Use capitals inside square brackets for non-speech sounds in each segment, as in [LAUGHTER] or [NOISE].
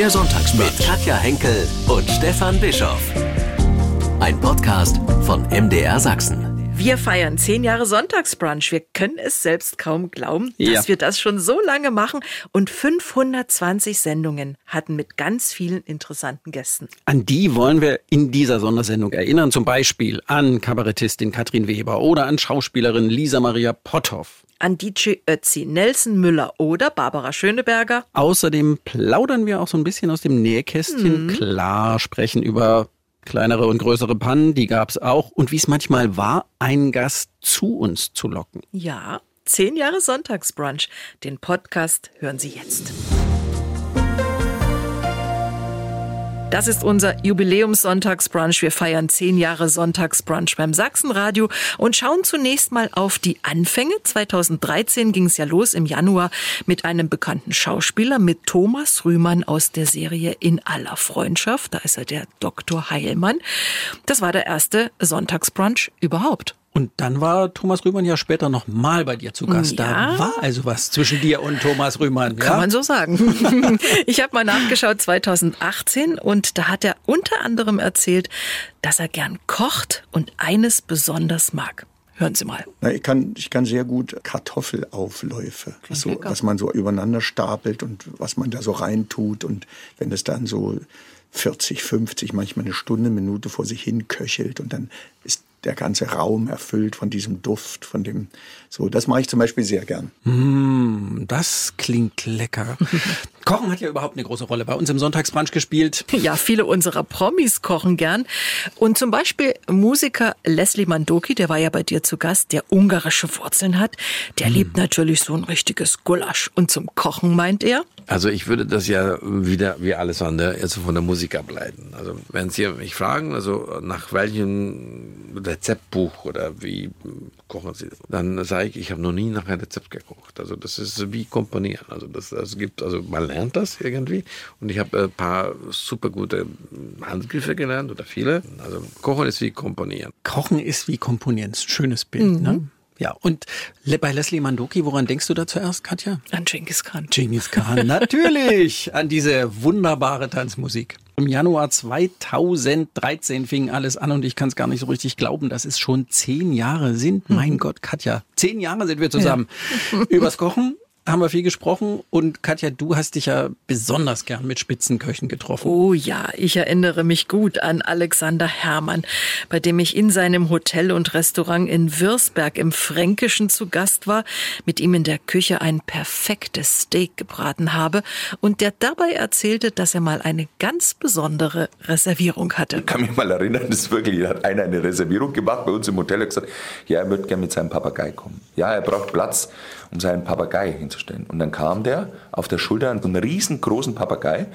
Der Sonntagsbrunch mit Katja Henkel und Stefan Bischoff. Ein Podcast von MDR Sachsen. Wir feiern zehn Jahre Sonntagsbrunch. Wir können es selbst kaum glauben, dass Ja. wir das schon so lange machen. Und 520 Sendungen hatten mit ganz vielen interessanten Gästen. An die wollen wir in dieser Sondersendung erinnern. Zum Beispiel an Kabarettistin Katrin Weber oder an Schauspielerin Lisa Maria Potthoff. An DJ Ötzi, Nelson Müller oder Barbara Schöneberger. Außerdem plaudern wir auch so ein bisschen aus dem Nähkästchen. Klar, sprechen über kleinere und größere Pannen, die gab's auch. Und wie es manchmal war, einen Gast zu uns zu locken. Ja, zehn Jahre Sonntagsbrunch. Den Podcast hören Sie jetzt. Das ist unser Jubiläums-Sonntagsbrunch. Wir feiern zehn Jahre Sonntagsbrunch beim Sachsenradio und schauen zunächst mal auf die Anfänge. 2013 ging es ja los im Januar mit einem bekannten Schauspieler, mit Thomas Rühmann aus der Serie In aller Freundschaft. Da ist er der Dr. Heilmann. Das war der erste Sonntagsbrunch überhaupt. Und dann war Thomas Rühmann ja später noch mal bei dir zu Gast. Ja. Da war also was zwischen dir und Thomas Rühmann. Kann ja? man so sagen. [LAUGHS] ich habe mal nachgeschaut 2018 und da hat er unter anderem erzählt, dass er gern kocht und eines besonders mag. Hören Sie mal. Na, ich, kann, ich kann sehr gut Kartoffelaufläufe, was, so, was man so übereinander stapelt und was man da so reintut. Und wenn es dann so 40, 50, manchmal eine Stunde, Minute vor sich hin köchelt und dann ist der ganze Raum erfüllt von diesem Duft, von dem, so, das mache ich zum Beispiel sehr gern. Das klingt lecker. [LAUGHS] Kochen hat ja überhaupt eine große Rolle bei uns im Sonntagsbrunch gespielt. Ja, viele unserer Promis kochen gern. Und zum Beispiel Musiker Leslie Mandoki, der war ja bei dir zu Gast, der ungarische Wurzeln hat. Der liebt natürlich so ein richtiges Gulasch. Und zum Kochen meint er, Also ich würde das ja wieder wie alles andere jetzt von der Musik ableiten. Also wenn Sie mich fragen, also nach welchem Rezeptbuch oder wie kochen Sie, dann sage ich, ich habe noch nie nach einem Rezept gekocht. Also das ist wie komponieren. Also das, das gibt, also man lernt das irgendwie. Und ich habe ein paar super gute Handgriffe gelernt oder viele. Also kochen ist wie komponieren. Kochen ist wie Komponieren. Ist ein Schönes Bild, ne? Ja, und bei Leslie Mandoki, woran denkst du da zuerst, Katja? an Genghis Khan. Genghis Khan, natürlich, an diese wunderbare Tanzmusik. Im Januar 2013 fing alles an und ich kann es gar nicht so richtig glauben, dass es schon zehn Jahre sind. Mein Gott, Katja, zehn Jahre sind wir zusammen. [LAUGHS] Übers Kochen haben wir viel gesprochen und Katja, du hast dich ja besonders gern mit Spitzenköchen getroffen. Oh ja, ich erinnere mich gut an Alexander Herrmann, bei dem ich in seinem Hotel und Restaurant in Würzberg im Fränkischen zu Gast war, mit ihm in der Küche ein perfektes Steak gebraten habe und der dabei erzählte, dass er mal eine ganz besondere Reservierung hatte. Ich kann mich mal erinnern, das wirklich, hat einer eine Reservierung gemacht bei uns im Hotel und gesagt, ja, er würde gerne mit seinem Papagei kommen. Ja, er braucht Platz, um seinen Papagei hinzustellen. Und dann kam der auf der Schulter einen riesengroßen Papagei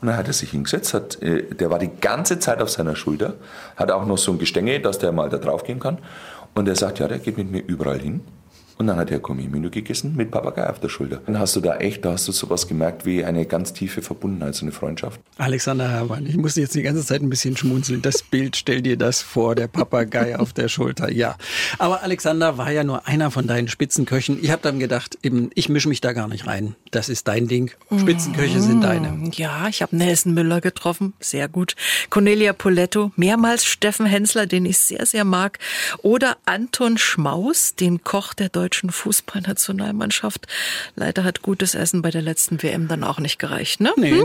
und dann hat er sich hingesetzt, hat, äh, der war die ganze Zeit auf seiner Schulter, hat auch noch so ein Gestänge, dass der mal da drauf gehen kann. Und er sagt, ja, der geht mit mir überall hin. Und dann hat er Komi-Menü gegessen mit Papagei auf der Schulter. Dann hast du da echt, da hast du sowas gemerkt wie eine ganz tiefe Verbundenheit, so eine Freundschaft. Alexander Herrmann, ich musste jetzt die ganze Zeit ein bisschen schmunzeln. Das Bild, stell dir das vor, der Papagei auf der Schulter, ja. Aber Alexander war ja nur einer von deinen Spitzenköchen. Ich habe dann gedacht, eben, ich mische mich da gar nicht rein. Das ist dein Ding. Spitzenköche sind deine. Ja, ich habe Nelson Müller getroffen, sehr gut. Cornelia Poletto, mehrmals Steffen Hensler, den ich sehr, sehr mag. Oder Anton Schmaus, den Koch der deutschen Fußballnationalmannschaft. Leider hat gutes Essen bei der letzten WM dann auch nicht gereicht, ne? Nee,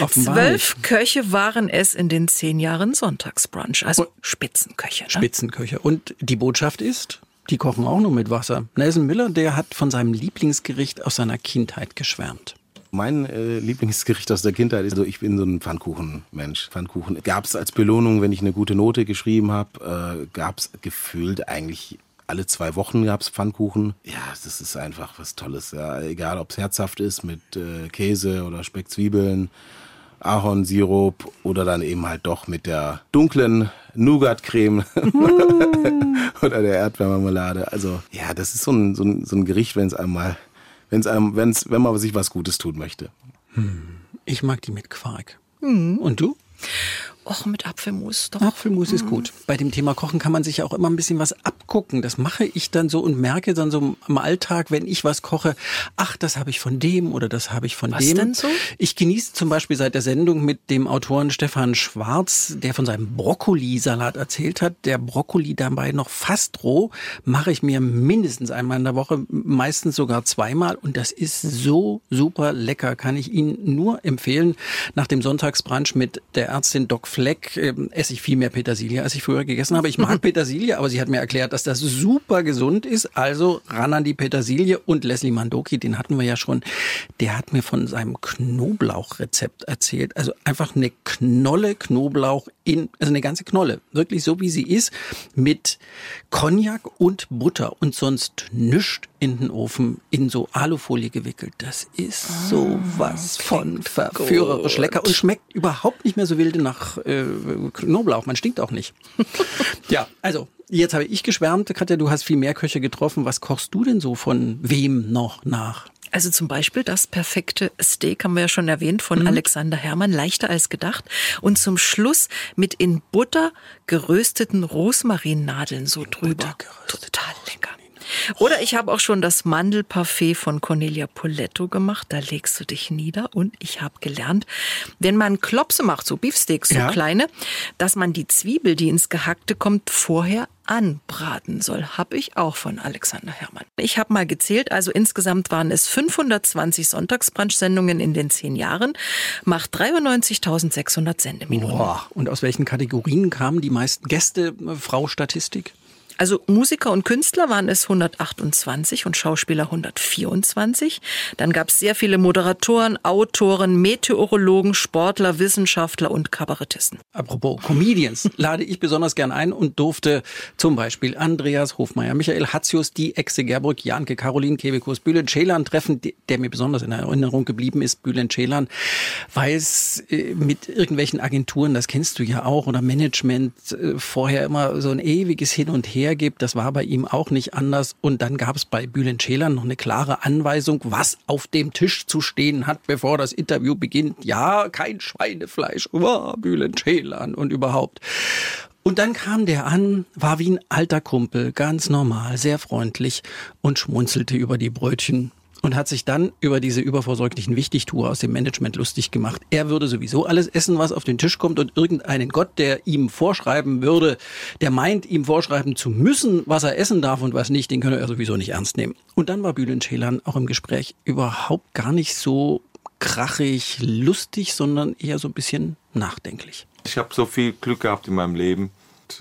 offenbar Zwölf Köche waren es in den zehn Jahren Sonntagsbrunch, also Spitzenköche. Ne? Spitzenköche. Und die Botschaft ist, die kochen auch nur mit Wasser. Nelson Miller, der hat von seinem Lieblingsgericht aus seiner Kindheit geschwärmt. Mein äh, Lieblingsgericht aus der Kindheit ist, also ich bin so ein Pfannkuchenmensch. Pfannkuchen gab es als Belohnung, wenn ich eine gute Note geschrieben habe, äh, gab es gefühlt eigentlich alle zwei Wochen gab es Pfannkuchen. Ja, das ist einfach was Tolles. Ja. Egal, ob es herzhaft ist mit äh, Käse oder Speckzwiebeln, Ahornsirup oder dann eben halt doch mit der dunklen Nougat-Creme [LAUGHS] oder der Erdbeermarmelade. Also ja, das ist so ein, so ein, so ein Gericht, wenn es einmal, wenn es einem, wenn's, wenn man sich was Gutes tun möchte. Ich mag die mit Quark. Und du? Och, mit Apfelmus doch. Apfelmus ist gut. Bei dem Thema Kochen kann man sich ja auch immer ein bisschen was abgucken. Das mache ich dann so und merke dann so im Alltag, wenn ich was koche, ach, das habe ich von dem oder das habe ich von was dem. Denn so? Ich genieße zum Beispiel seit der Sendung mit dem Autoren Stefan Schwarz, der von seinem Brokkolisalat erzählt hat. Der Brokkoli dabei noch fast roh, mache ich mir mindestens einmal in der Woche, meistens sogar zweimal und das ist so super lecker. Kann ich Ihnen nur empfehlen. Nach dem Sonntagsbrunch mit der Ärztin Doc Fleck äh, esse ich viel mehr Petersilie, als ich früher gegessen habe. Ich mag [LAUGHS] Petersilie, aber sie hat mir erklärt, dass das super gesund ist. Also ran an die Petersilie und Leslie Mandoki, den hatten wir ja schon. Der hat mir von seinem Knoblauchrezept erzählt. Also einfach eine Knolle Knoblauch in, also eine ganze Knolle, wirklich so wie sie ist, mit Cognac und Butter und sonst nischt in den Ofen in so Alufolie gewickelt. Das ist sowas von verführerisch lecker und schmeckt überhaupt nicht mehr so wilde nach äh, Knoblauch. Man stinkt auch nicht. [LAUGHS] ja, also jetzt habe ich geschwärmt. Katja, du hast viel mehr Köche getroffen. Was kochst du denn so von wem noch nach? Also zum Beispiel das perfekte Steak haben wir ja schon erwähnt von mhm. Alexander Herrmann, leichter als gedacht. Und zum Schluss mit in Butter gerösteten Rosmarinnadeln so drüber. Total lecker. Oder ich habe auch schon das Mandelparfait von Cornelia Poletto gemacht. Da legst du dich nieder und ich habe gelernt, wenn man Klopse macht, so Beefsteaks, so ja. kleine, dass man die Zwiebel, die ins Gehackte kommt, vorher anbraten soll, habe ich auch von Alexander Herrmann. Ich habe mal gezählt, also insgesamt waren es 520 Sonntagsbrunch-Sendungen in den zehn Jahren, macht 93.600 Sendeminuten. Boah. Und aus welchen Kategorien kamen die meisten Gäste, äh, Frau Statistik? Also Musiker und Künstler waren es 128 und Schauspieler 124. Dann gab es sehr viele Moderatoren, Autoren, Meteorologen, Sportler, Wissenschaftler und Kabarettisten. Apropos Comedians [LAUGHS] lade ich besonders gern ein und durfte zum Beispiel Andreas Hofmeier, Michael Hatzius, die Exe Gerburg, Janke, Caroline Kebekus, Bülent Ceylan treffen, der mir besonders in Erinnerung geblieben ist, Bülent Ceylan, weil es äh, mit irgendwelchen Agenturen, das kennst du ja auch, oder Management äh, vorher immer so ein ewiges Hin und Her gibt. Das war bei ihm auch nicht anders. Und dann gab es bei Bülent Ceylan noch eine klare Anweisung, was auf dem Tisch zu stehen hat, bevor das Interview beginnt. Ja, kein Schweinefleisch. Oh, Bülent Ceylan und überhaupt. Und dann kam der an, war wie ein alter Kumpel, ganz normal, sehr freundlich und schmunzelte über die Brötchen und hat sich dann über diese übervorsorglichen Wichtigtour aus dem Management lustig gemacht. Er würde sowieso alles essen, was auf den Tisch kommt und irgendeinen Gott, der ihm vorschreiben würde, der meint, ihm vorschreiben zu müssen, was er essen darf und was nicht, den könne er sowieso nicht ernst nehmen. Und dann war Bülent Ceylan auch im Gespräch überhaupt gar nicht so krachig lustig, sondern eher so ein bisschen nachdenklich. Ich habe so viel Glück gehabt in meinem Leben,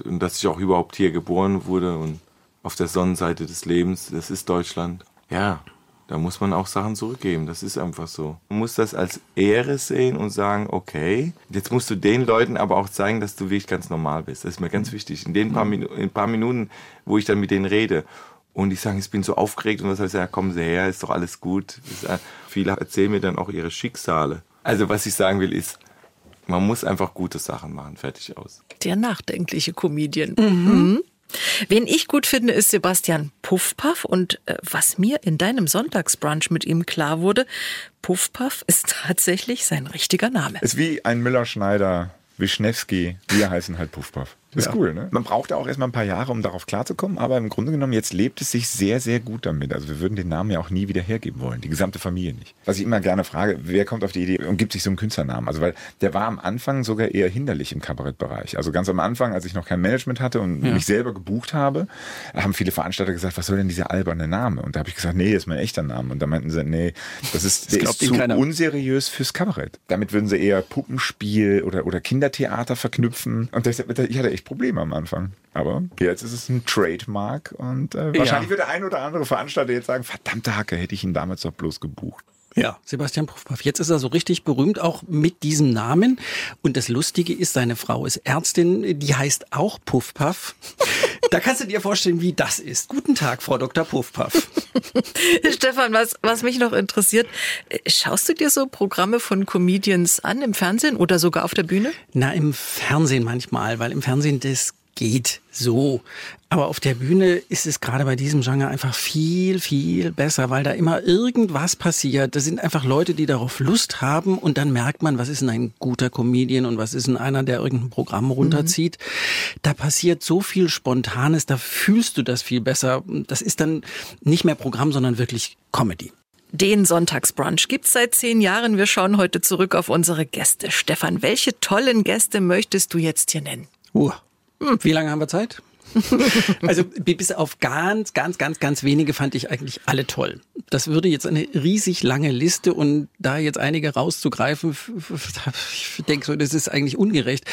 dass ich auch überhaupt hier geboren wurde und auf der Sonnenseite des Lebens, das ist Deutschland. Ja, da muss man auch Sachen zurückgeben. Das ist einfach so. Man muss das als Ehre sehen und sagen, okay, jetzt musst du den Leuten aber auch zeigen, dass du wirklich ganz normal bist. Das ist mir ganz wichtig. In den paar, Minu in paar Minuten, wo ich dann mit denen rede und die sagen, ich bin so aufgeregt und was ich sagen, kommen Sie her, ist doch alles gut. Ist, äh, viele erzählen mir dann auch ihre Schicksale. Also was ich sagen will ist, man muss einfach gute Sachen machen. Fertig aus. Der nachdenkliche Comedian. Mhm. Wen ich gut finde, ist Sebastian Puffpaff. Und äh, was mir in deinem Sonntagsbrunch mit ihm klar wurde, Puffpaff ist tatsächlich sein richtiger Name. Ist wie ein Müller-Schneider, Wischnewski. Wir heißen halt Puffpaff. Das ist ja. cool, ne? Man braucht auch erstmal ein paar Jahre, um darauf klarzukommen, aber im Grunde genommen, jetzt lebt es sich sehr, sehr gut damit. Also wir würden den Namen ja auch nie wieder hergeben wollen, die gesamte Familie nicht. Was ich immer gerne frage, wer kommt auf die Idee und gibt sich so einen Künstlernamen? Also weil der war am Anfang sogar eher hinderlich im Kabarettbereich. Also ganz am Anfang, als ich noch kein Management hatte und ja. mich selber gebucht habe, haben viele Veranstalter gesagt, was soll denn dieser alberne Name? Und da habe ich gesagt, nee, das ist mein echter Name. Und da meinten sie, nee, das ist, der ist zu unseriös fürs Kabarett. Damit würden sie eher Puppenspiel oder, oder Kindertheater verknüpfen. Und ich hatte echt Probleme am Anfang. Aber jetzt ist es ein Trademark und äh, wahrscheinlich ja. wird der ein oder andere Veranstalter jetzt sagen, verdammte Hacke, hätte ich ihn damals doch bloß gebucht. Ja, Sebastian Puffpaff. Jetzt ist er so richtig berühmt, auch mit diesem Namen. Und das Lustige ist, seine Frau ist Ärztin, die heißt auch Puffpaff. Da kannst du dir vorstellen, wie das ist. Guten Tag, Frau Dr. Puffpaff. [LAUGHS] Stefan, was, was mich noch interessiert, schaust du dir so Programme von Comedians an im Fernsehen oder sogar auf der Bühne? Na, im Fernsehen manchmal, weil im Fernsehen das geht so. Aber auf der Bühne ist es gerade bei diesem Genre einfach viel, viel besser, weil da immer irgendwas passiert. Da sind einfach Leute, die darauf Lust haben und dann merkt man, was ist denn ein guter Comedian und was ist denn einer, der irgendein Programm runterzieht. Mhm. Da passiert so viel Spontanes, da fühlst du das viel besser. Das ist dann nicht mehr Programm, sondern wirklich Comedy. Den Sonntagsbrunch gibt's seit zehn Jahren. Wir schauen heute zurück auf unsere Gäste. Stefan, welche tollen Gäste möchtest du jetzt hier nennen? Uh, wie lange haben wir Zeit? [LAUGHS] also bis auf ganz, ganz, ganz, ganz wenige fand ich eigentlich alle toll. Das würde jetzt eine riesig lange Liste und da jetzt einige rauszugreifen, ich denke so, das ist eigentlich ungerecht.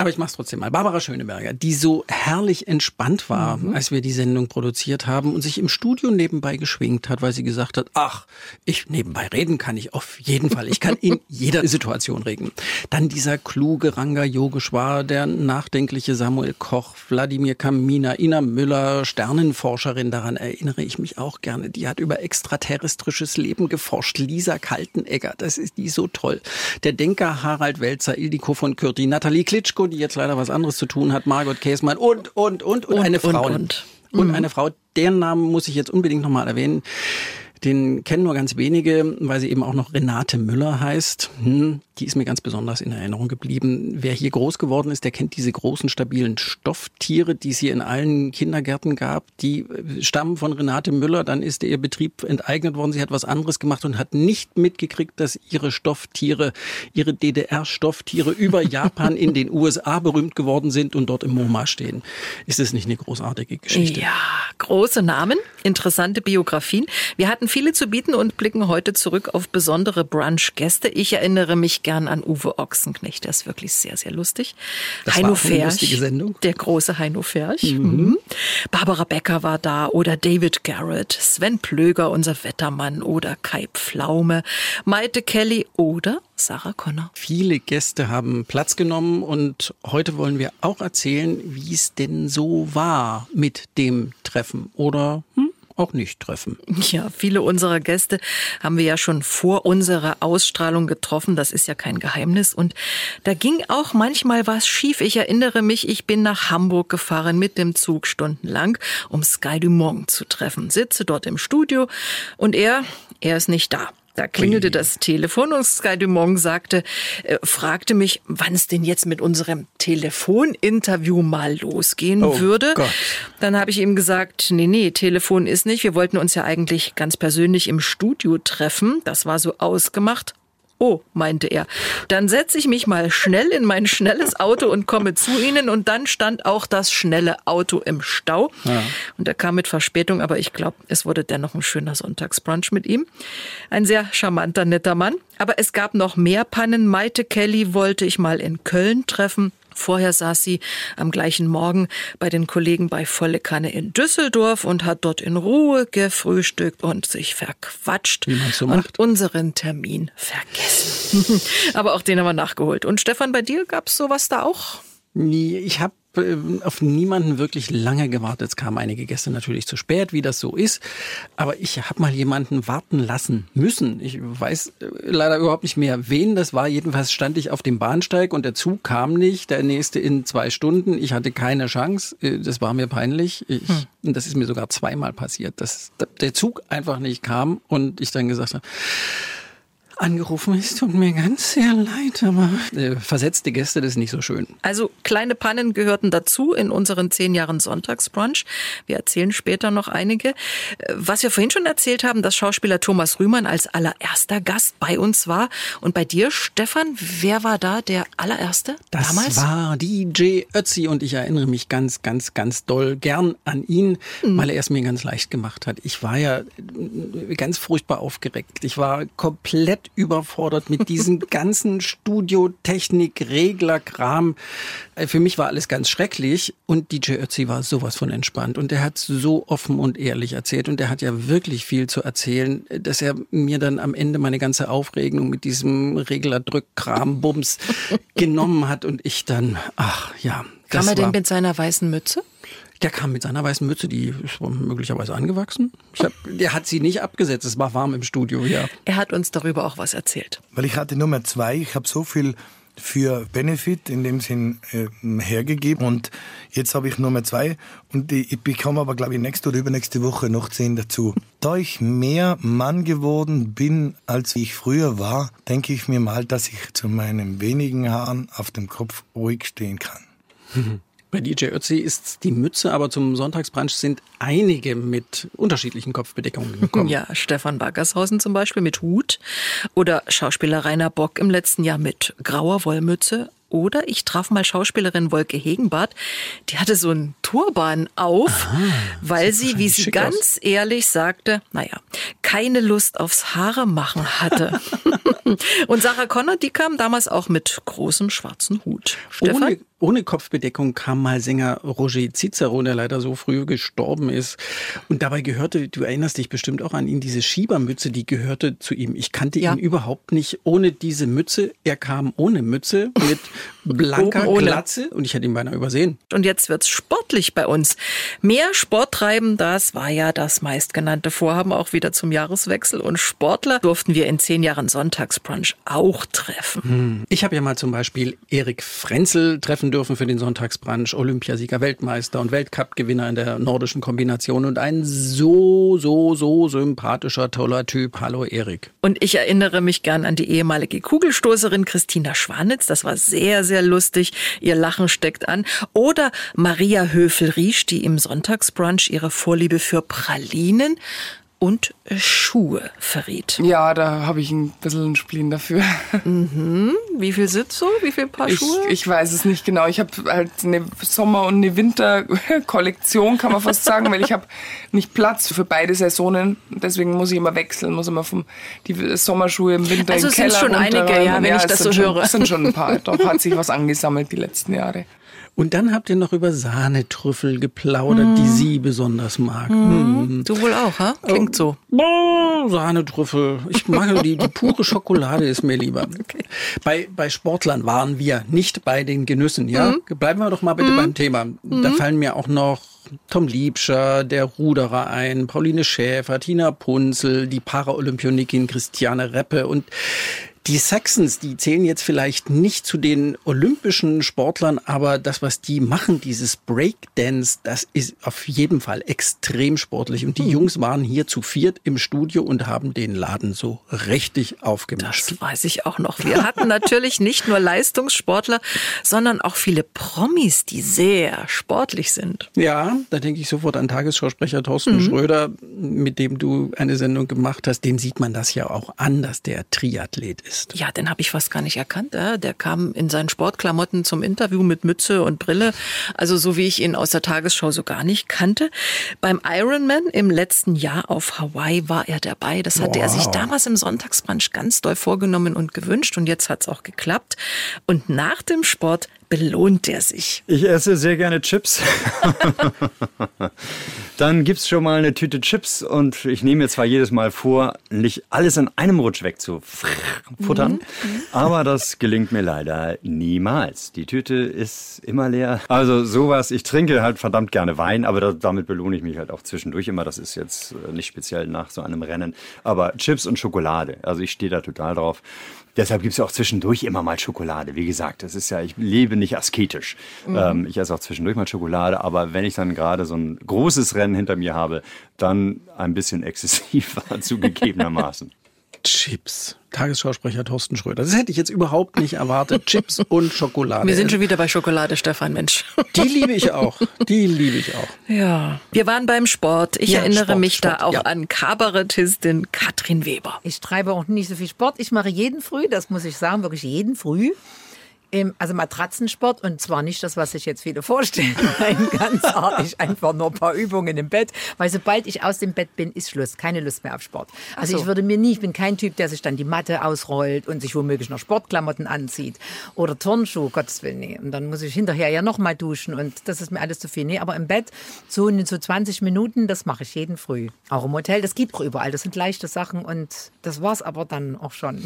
Aber ich mach's trotzdem mal. Barbara Schöneberger, die so herrlich entspannt war, mhm. als wir die Sendung produziert haben und sich im Studio nebenbei geschwingt hat, weil sie gesagt hat, ach, ich nebenbei reden kann ich auf jeden Fall. Ich kann in [LAUGHS] jeder Situation reden. Dann dieser kluge Ranga Yogeshwar, der nachdenkliche Samuel Koch, Wladimir Kamina, Ina Müller, Sternenforscherin, daran erinnere ich mich auch gerne. Die hat über extraterrestrisches Leben geforscht. Lisa Kaltenegger, das ist die so toll. Der Denker Harald Welzer, Ildiko von Kürti, Nathalie Klitschko, die jetzt leider was anderes zu tun hat, Margot Käsmann und, und, und, und, und eine Frau. Und, und. und mhm. eine Frau, deren Namen muss ich jetzt unbedingt nochmal erwähnen. Den kennen nur ganz wenige, weil sie eben auch noch Renate Müller heißt. Hm, die ist mir ganz besonders in Erinnerung geblieben. Wer hier groß geworden ist, der kennt diese großen, stabilen Stofftiere, die es hier in allen Kindergärten gab. Die äh, stammen von Renate Müller. Dann ist ihr Betrieb enteignet worden. Sie hat was anderes gemacht und hat nicht mitgekriegt, dass ihre Stofftiere, ihre DDR-Stofftiere über Japan in den USA berühmt geworden sind und dort im MoMA stehen. Ist es nicht eine großartige Geschichte? Ja, große Namen, interessante Biografien. Wir hatten viele zu bieten und blicken heute zurück auf besondere Brunch-Gäste. Ich erinnere mich gern an Uwe Ochsenknecht. Der ist wirklich sehr, sehr lustig. Das Heino Ferch, der große Heino Ferch. Mhm. mhm. Barbara Becker war da oder David Garrett, Sven Plöger, unser Wettermann oder Kai Pflaume, Maite Kelly oder Sarah Connor. Viele Gäste haben Platz genommen und heute wollen wir auch erzählen, wie es denn so war mit dem Treffen oder hm? Auch nicht treffen. Ja, viele unserer Gäste haben wir ja schon vor unserer Ausstrahlung getroffen. Das ist ja kein Geheimnis. Und da ging auch manchmal was schief. Ich erinnere mich, ich bin nach Hamburg gefahren mit dem Zug stundenlang, um Sky Dumont zu treffen. Sitze dort im Studio und er, er ist nicht da. Da klingelte Ui. das Telefon und Sky Dumont sagte, äh, fragte mich, wann es denn jetzt mit unserem Telefoninterview mal losgehen oh würde. Gott. Dann habe ich ihm gesagt, nee, nee, Telefon ist nicht. Wir wollten uns ja eigentlich ganz persönlich im Studio treffen. Das war so ausgemacht. Oh, meinte er. Dann setze ich mich mal schnell in mein schnelles Auto und komme zu Ihnen. Und dann stand auch das schnelle Auto im Stau. Ja. Und er kam mit Verspätung, aber ich glaube, es wurde dennoch ein schöner Sonntagsbrunch mit ihm. Ein sehr charmanter, netter Mann. Aber es gab noch mehr Pannen. Maite Kelly wollte ich mal in Köln treffen. Vorher saß sie am gleichen Morgen bei den Kollegen bei Volle Kanne in Düsseldorf und hat dort in Ruhe gefrühstückt und sich verquatscht Wie man so und unseren Termin vergessen. [LAUGHS] Aber auch den haben wir nachgeholt. Und Stefan, bei dir gab es sowas da auch? Ich habe auf niemanden wirklich lange gewartet. Es kamen einige Gäste natürlich zu spät, wie das so ist. Aber ich habe mal jemanden warten lassen müssen. Ich weiß äh, leider überhaupt nicht mehr, wen das war. Jedenfalls stand ich auf dem Bahnsteig und der Zug kam nicht. Der nächste in zwei Stunden. Ich hatte keine Chance. Äh, das war mir peinlich. Ich, hm. Und das ist mir sogar zweimal passiert, dass der Zug einfach nicht kam und ich dann gesagt habe, angerufen. Es tut mir ganz sehr leid, aber äh, versetzte Gäste, das ist nicht so schön. Also kleine Pannen gehörten dazu in unseren zehn Jahren Sonntagsbrunch. Wir erzählen später noch einige. Äh, was wir vorhin schon erzählt haben, dass Schauspieler Thomas Rühmann als allererster Gast bei uns war. Und bei dir, Stefan, wer war da der allererste das damals? Das war DJ Ötzi und ich erinnere mich ganz, ganz, ganz doll gern an ihn, mhm. weil er es mir ganz leicht gemacht hat. Ich war ja ganz furchtbar aufgeregt. Ich war komplett überfordert mit diesem [LAUGHS] ganzen Studiotechnik-Regler-Kram. Äh, für mich war alles ganz schrecklich und DJ Ötzi war sowas von entspannt und der hat so offen und ehrlich erzählt und der hat ja wirklich viel zu erzählen, dass er mir dann am Ende meine ganze Aufregung mit diesem Regler-Drück-Kram-Bums [LAUGHS] genommen hat und ich dann, ach ja. Kam er denn mit seiner weißen Mütze? Der kam mit seiner weißen Mütze, die ist möglicherweise angewachsen. Ich hab, der hat sie nicht abgesetzt, es war warm im Studio, ja. Er hat uns darüber auch was erzählt. Weil ich hatte Nummer zwei, ich habe so viel für Benefit in dem Sinn äh, hergegeben und jetzt habe ich Nummer zwei und die, ich bekomme aber glaube ich nächste oder übernächste Woche noch zehn dazu. Da ich mehr Mann geworden bin, als ich früher war, denke ich mir mal, dass ich zu meinen wenigen Haaren auf dem Kopf ruhig stehen kann. [LAUGHS] Bei DJ Ötzi ist die Mütze, aber zum Sonntagsbrunch sind einige mit unterschiedlichen Kopfbedeckungen gekommen. Ja, Stefan Baggershausen zum Beispiel mit Hut oder Schauspieler Rainer Bock im letzten Jahr mit grauer Wollmütze oder ich traf mal Schauspielerin Wolke Hegenbart, die hatte so einen Turban auf, Aha, weil sie, wie sie ganz aus. ehrlich sagte, naja, keine Lust aufs Haare machen hatte. [LAUGHS] Und Sarah Connor, die kam damals auch mit großem schwarzen Hut. Stefan? Ohne, ohne Kopfbedeckung kam mal Sänger Roger Cicero, der leider so früh gestorben ist. Und dabei gehörte, du erinnerst dich bestimmt auch an ihn, diese Schiebermütze, die gehörte zu ihm. Ich kannte ja. ihn überhaupt nicht ohne diese Mütze. Er kam ohne Mütze mit blanker Glatze und ich hätte ihn beinahe übersehen. Und jetzt wird's sportlich bei uns. Mehr Sport treiben, das war ja das meistgenannte Vorhaben auch wieder zum Jahreswechsel. Und Sportler durften wir in zehn Jahren Sonntagsbrunch auch treffen. Hm. Ich habe ja mal zum Beispiel Erik Frenzel treffen dürfen für den Sonntagsbrunch, Olympiasieger, Weltmeister und Weltcup-Gewinner in der nordischen Kombination und ein so, so, so sympathischer, toller Typ. Hallo Erik. Und ich erinnere mich gern an die ehemalige Kugelstoßerin Christina Schwanitz. Das war sehr, sehr lustig. Ihr Lachen steckt an. Oder Maria Höfel-Riesch, die im Sonntagsbrunch ihre Vorliebe für Pralinen und Schuhe verriet. Ja, da habe ich ein bisschen einen Spleen dafür. Mhm. Wie viel sitzt so? Wie viel Paar ich, Schuhe? Ich weiß es nicht genau. Ich habe halt eine Sommer- und eine Winterkollektion, kann man fast sagen, weil ich habe nicht Platz für beide Saisonen. Deswegen muss ich immer wechseln, muss immer vom die Sommerschuhe im Winter also im Keller sind schon einige, ja, wenn ja, ich das so schon, höre. Es sind schon ein paar. Doch hat sich was angesammelt die letzten Jahre. Und dann habt ihr noch über Sahnetrüffel geplaudert, mm. die sie besonders mag. Mm. Du wohl auch, ha? Klingt so. Oh, Sahnetrüffel. Ich mag die, die pure Schokolade ist mir lieber. [LAUGHS] Okay. Bei, bei Sportlern waren wir, nicht bei den Genüssen, ja? Mm. Bleiben wir doch mal bitte beim Thema. Da fallen mir auch noch Tom Liebscher, der Ruderer ein, Pauline Schäfer, Tina Punzel, die Paraolympionikin Christiane Reppe und die Saxons, die zählen jetzt vielleicht nicht zu den olympischen Sportlern, aber das, was die machen, dieses Breakdance, das ist auf jeden Fall extrem sportlich. Und die hm. Jungs waren hier zu viert im Studio und haben den Laden so richtig aufgemischt. Das weiß ich auch noch. Wir hatten natürlich nicht nur Leistungssportler, sondern auch viele Promis, die sehr sportlich sind. Ja, da denke ich sofort an Tagesschausprecher Thorsten mhm. Schröder, mit dem du eine Sendung gemacht hast. Dem sieht man das ja auch an, dass der Triathlet ist ist. Ja, den habe ich fast gar nicht erkannt. Der kam in seinen Sportklamotten zum Interview mit Mütze und Brille. Also so wie ich ihn aus der Tagesschau so gar nicht kannte. Beim Ironman im letzten Jahr auf Hawaii war er dabei. Das hatte wow. er sich damals im Sonntagsbrunch ganz doll vorgenommen und gewünscht. Und jetzt hat es auch geklappt. Und nach dem Sport belohnt er sich? Ich esse sehr gerne Chips. [LAUGHS] Dann gibt es schon mal eine Tüte Chips und ich nehme mir zwar jedes Mal vor, nicht alles in einem Rutsch wegzufuttern, mhm. aber das gelingt mir leider niemals. Die Tüte ist immer leer. Also sowas, ich trinke halt verdammt gerne Wein, aber damit belohne ich mich halt auch zwischendurch immer. Das ist jetzt äh, nicht speziell nach so einem Rennen, aber Chips und Schokolade. Also ich stehe da total drauf. Deshalb gibt es auch zwischendurch immer mal Schokolade. Wie gesagt, das ist ja, ich lebe nicht asketisch. Mhm. Ähm, ich esse auch zwischendurch mal Schokolade, aber wenn ich dann gerade so ein großes Rennen hinter mir habe, dann ein bisschen [LAUGHS] exzessiver zugegebenermaßen. Chips. Tagesschausprecher Thorsten Schröder. Das hätte ich jetzt überhaupt nicht erwartet. Chips [LAUGHS] und Schokolade. Wir sind schon wieder bei Schokolade, Stefan, Mensch. Die liebe ich auch. Die liebe ich auch. Ja. Wir waren beim Sport. Ich ja, erinnere Sport, mich Sport, da auch ja. an Kabarettistin Katrin Weber. Ich treibe auch nicht so viel Sport. Ich mache jeden Früh, das muss ich sagen, wirklich jeden Früh im, also Matratzensport und zwar nicht das, was sich jetzt viele vorstellen. [LAUGHS] Nein, ganz artig, einfach nur ein paar Übungen im Bett. Weil sobald ich aus dem Bett bin, ist Schluss. Keine Lust mehr auf Sport. Also so. ich würde mir nie, ich bin kein Typ, der sich dann die Matte ausrollt und sich womöglich noch Sportklamotten anzieht. Oder Turnschuhe, Gottes Willen, nee. Und dann muss ich hinterher ja nochmal duschen und das ist mir alles zu viel. Nee, aber im Bett so in so 20 Minuten, das mache ich jeden Früh. Auch im Hotel, das geht auch überall. Das sind leichte Sachen und das war's aber dann auch schon.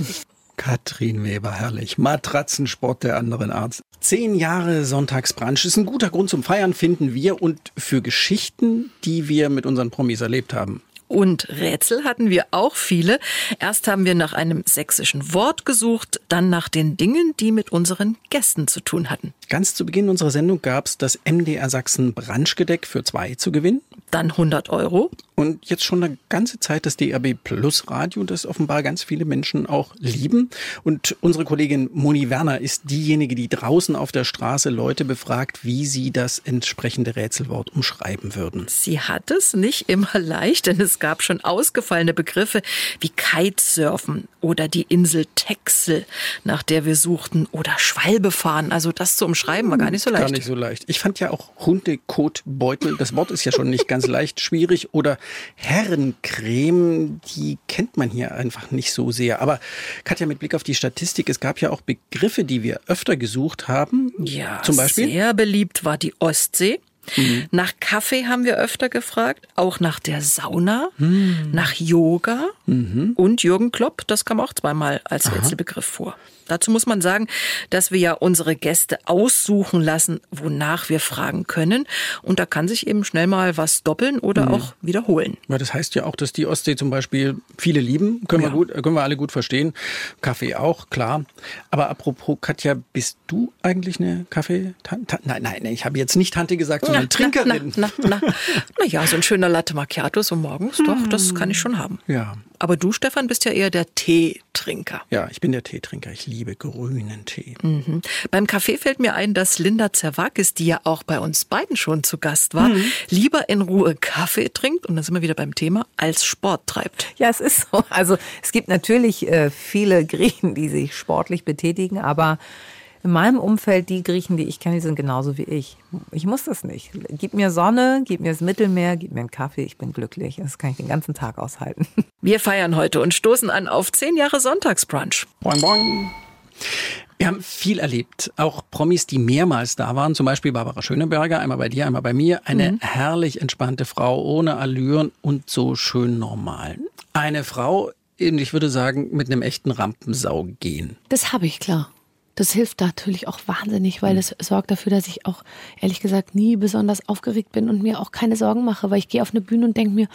Katrin Weber, herrlich. Matratzensport der anderen Art. Zehn Jahre Sonntagsbrunch ist ein guter Grund zum Feiern, finden wir, und für Geschichten, die wir mit unseren Promis erlebt haben. Und Rätsel hatten wir auch viele. Erst haben wir nach einem sächsischen Wort gesucht, dann nach den Dingen, die mit unseren Gästen zu tun hatten. Ganz zu Beginn unserer Sendung gab es das MDR Sachsen Branchgedeck für zwei zu gewinnen. Dann 100 Euro. Und jetzt schon eine ganze Zeit das DAB Plus Radio, das offenbar ganz viele Menschen auch lieben. Und unsere Kollegin Moni Werner ist diejenige, die draußen auf der Straße Leute befragt, wie sie das entsprechende Rätselwort umschreiben würden. Sie hat es nicht immer leicht, denn es gab schon ausgefallene Begriffe wie Kitesurfen oder die Insel Texel, nach der wir suchten, oder Schwalbe fahren. Also das zu umschreiben war gar nicht so leicht. Gar nicht so leicht. Ich fand ja auch Hundekotbeutel, das Wort ist ja schon nicht ganz leicht, schwierig. Oder Herrencreme, die kennt man hier einfach nicht so sehr. Aber Katja, mit Blick auf die Statistik, es gab ja auch Begriffe, die wir öfter gesucht haben. Ja, zum Beispiel. Sehr beliebt war die Ostsee. Mhm. Nach Kaffee haben wir öfter gefragt, auch nach der Sauna, mhm. nach Yoga mhm. und Jürgen Klopp, das kam auch zweimal als Rätselbegriff vor. Dazu muss man sagen, dass wir ja unsere Gäste aussuchen lassen, wonach wir fragen können. Und da kann sich eben schnell mal was doppeln oder mhm. auch wiederholen. Ja, das heißt ja auch, dass die Ostsee zum Beispiel viele lieben. Können, ja. wir, gut, können wir alle gut verstehen. Kaffee auch, klar. Aber apropos, Katja, bist du eigentlich eine Kaffee? Nein, nein, ich habe jetzt nicht Tante gesagt, sondern na, Trinkerin. Na, na, na, na, ja, so ein schöner Latte Macchiato so morgens, doch, das kann ich schon haben. Ja. Aber du, Stefan, bist ja eher der Teetrinker. Ja, ich bin der Teetrinker. Ich liebe grünen Tee. Mhm. Beim Kaffee fällt mir ein, dass Linda Zerwakis, die ja auch bei uns beiden schon zu Gast war, mhm. lieber in Ruhe Kaffee trinkt, und da sind wir wieder beim Thema, als Sport treibt. Ja, es ist so. Also es gibt natürlich äh, viele [LAUGHS] Griechen, die sich sportlich betätigen, aber in meinem Umfeld, die Griechen, die ich kenne, die sind genauso wie ich. Ich muss das nicht. Gib mir Sonne, gib mir das Mittelmeer, gib mir einen Kaffee, ich bin glücklich. Das kann ich den ganzen Tag aushalten. [LAUGHS] Wir feiern heute und stoßen an auf zehn Jahre Sonntagsbrunch. Boing, boing. Wir haben viel erlebt. Auch Promis, die mehrmals da waren. Zum Beispiel Barbara Schöneberger, einmal bei dir, einmal bei mir. Eine mhm. herrlich entspannte Frau, ohne Allüren und so schön normal. Eine Frau, ich würde sagen, mit einem echten Rampensau gehen. Das habe ich, klar das hilft natürlich auch wahnsinnig, weil es mhm. sorgt dafür, dass ich auch ehrlich gesagt nie besonders aufgeregt bin und mir auch keine Sorgen mache, weil ich gehe auf eine Bühne und denke mir,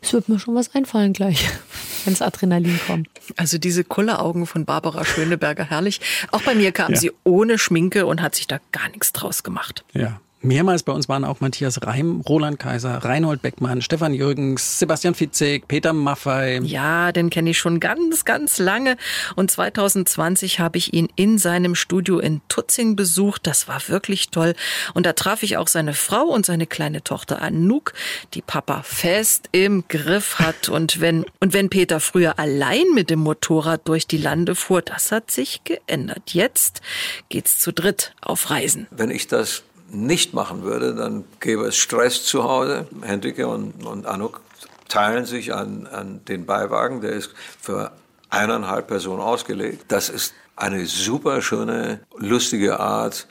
es wird mir schon was einfallen gleich, [LAUGHS] wenn das Adrenalin kommt. Also diese Kulleraugen von Barbara Schöneberger, herrlich. Auch bei mir kam ja. sie ohne Schminke und hat sich da gar nichts draus gemacht. Ja, Mehrmals bei uns waren auch Matthias Reim, Roland Kaiser, Reinhold Beckmann, Stefan Jürgens, Sebastian Fitzek, Peter Maffei. Ja, den kenne ich schon ganz, ganz lange. Und 2020 habe ich ihn in seinem Studio in Tutzing besucht. Das war wirklich toll. Und da traf ich auch seine Frau und seine kleine Tochter Anouk, die Papa fest im Griff hat. Und wenn, und wenn Peter früher allein mit dem Motorrad durch die Lande fuhr, das hat sich geändert. Jetzt geht's zu dritt auf Reisen. Wenn ich das nicht machen würde, dann gäbe es Stress zu Hause. Hendrike und, und Anuk teilen sich an, an den Beiwagen, der ist für eineinhalb Personen ausgelegt. Das ist eine super schöne, lustige Art,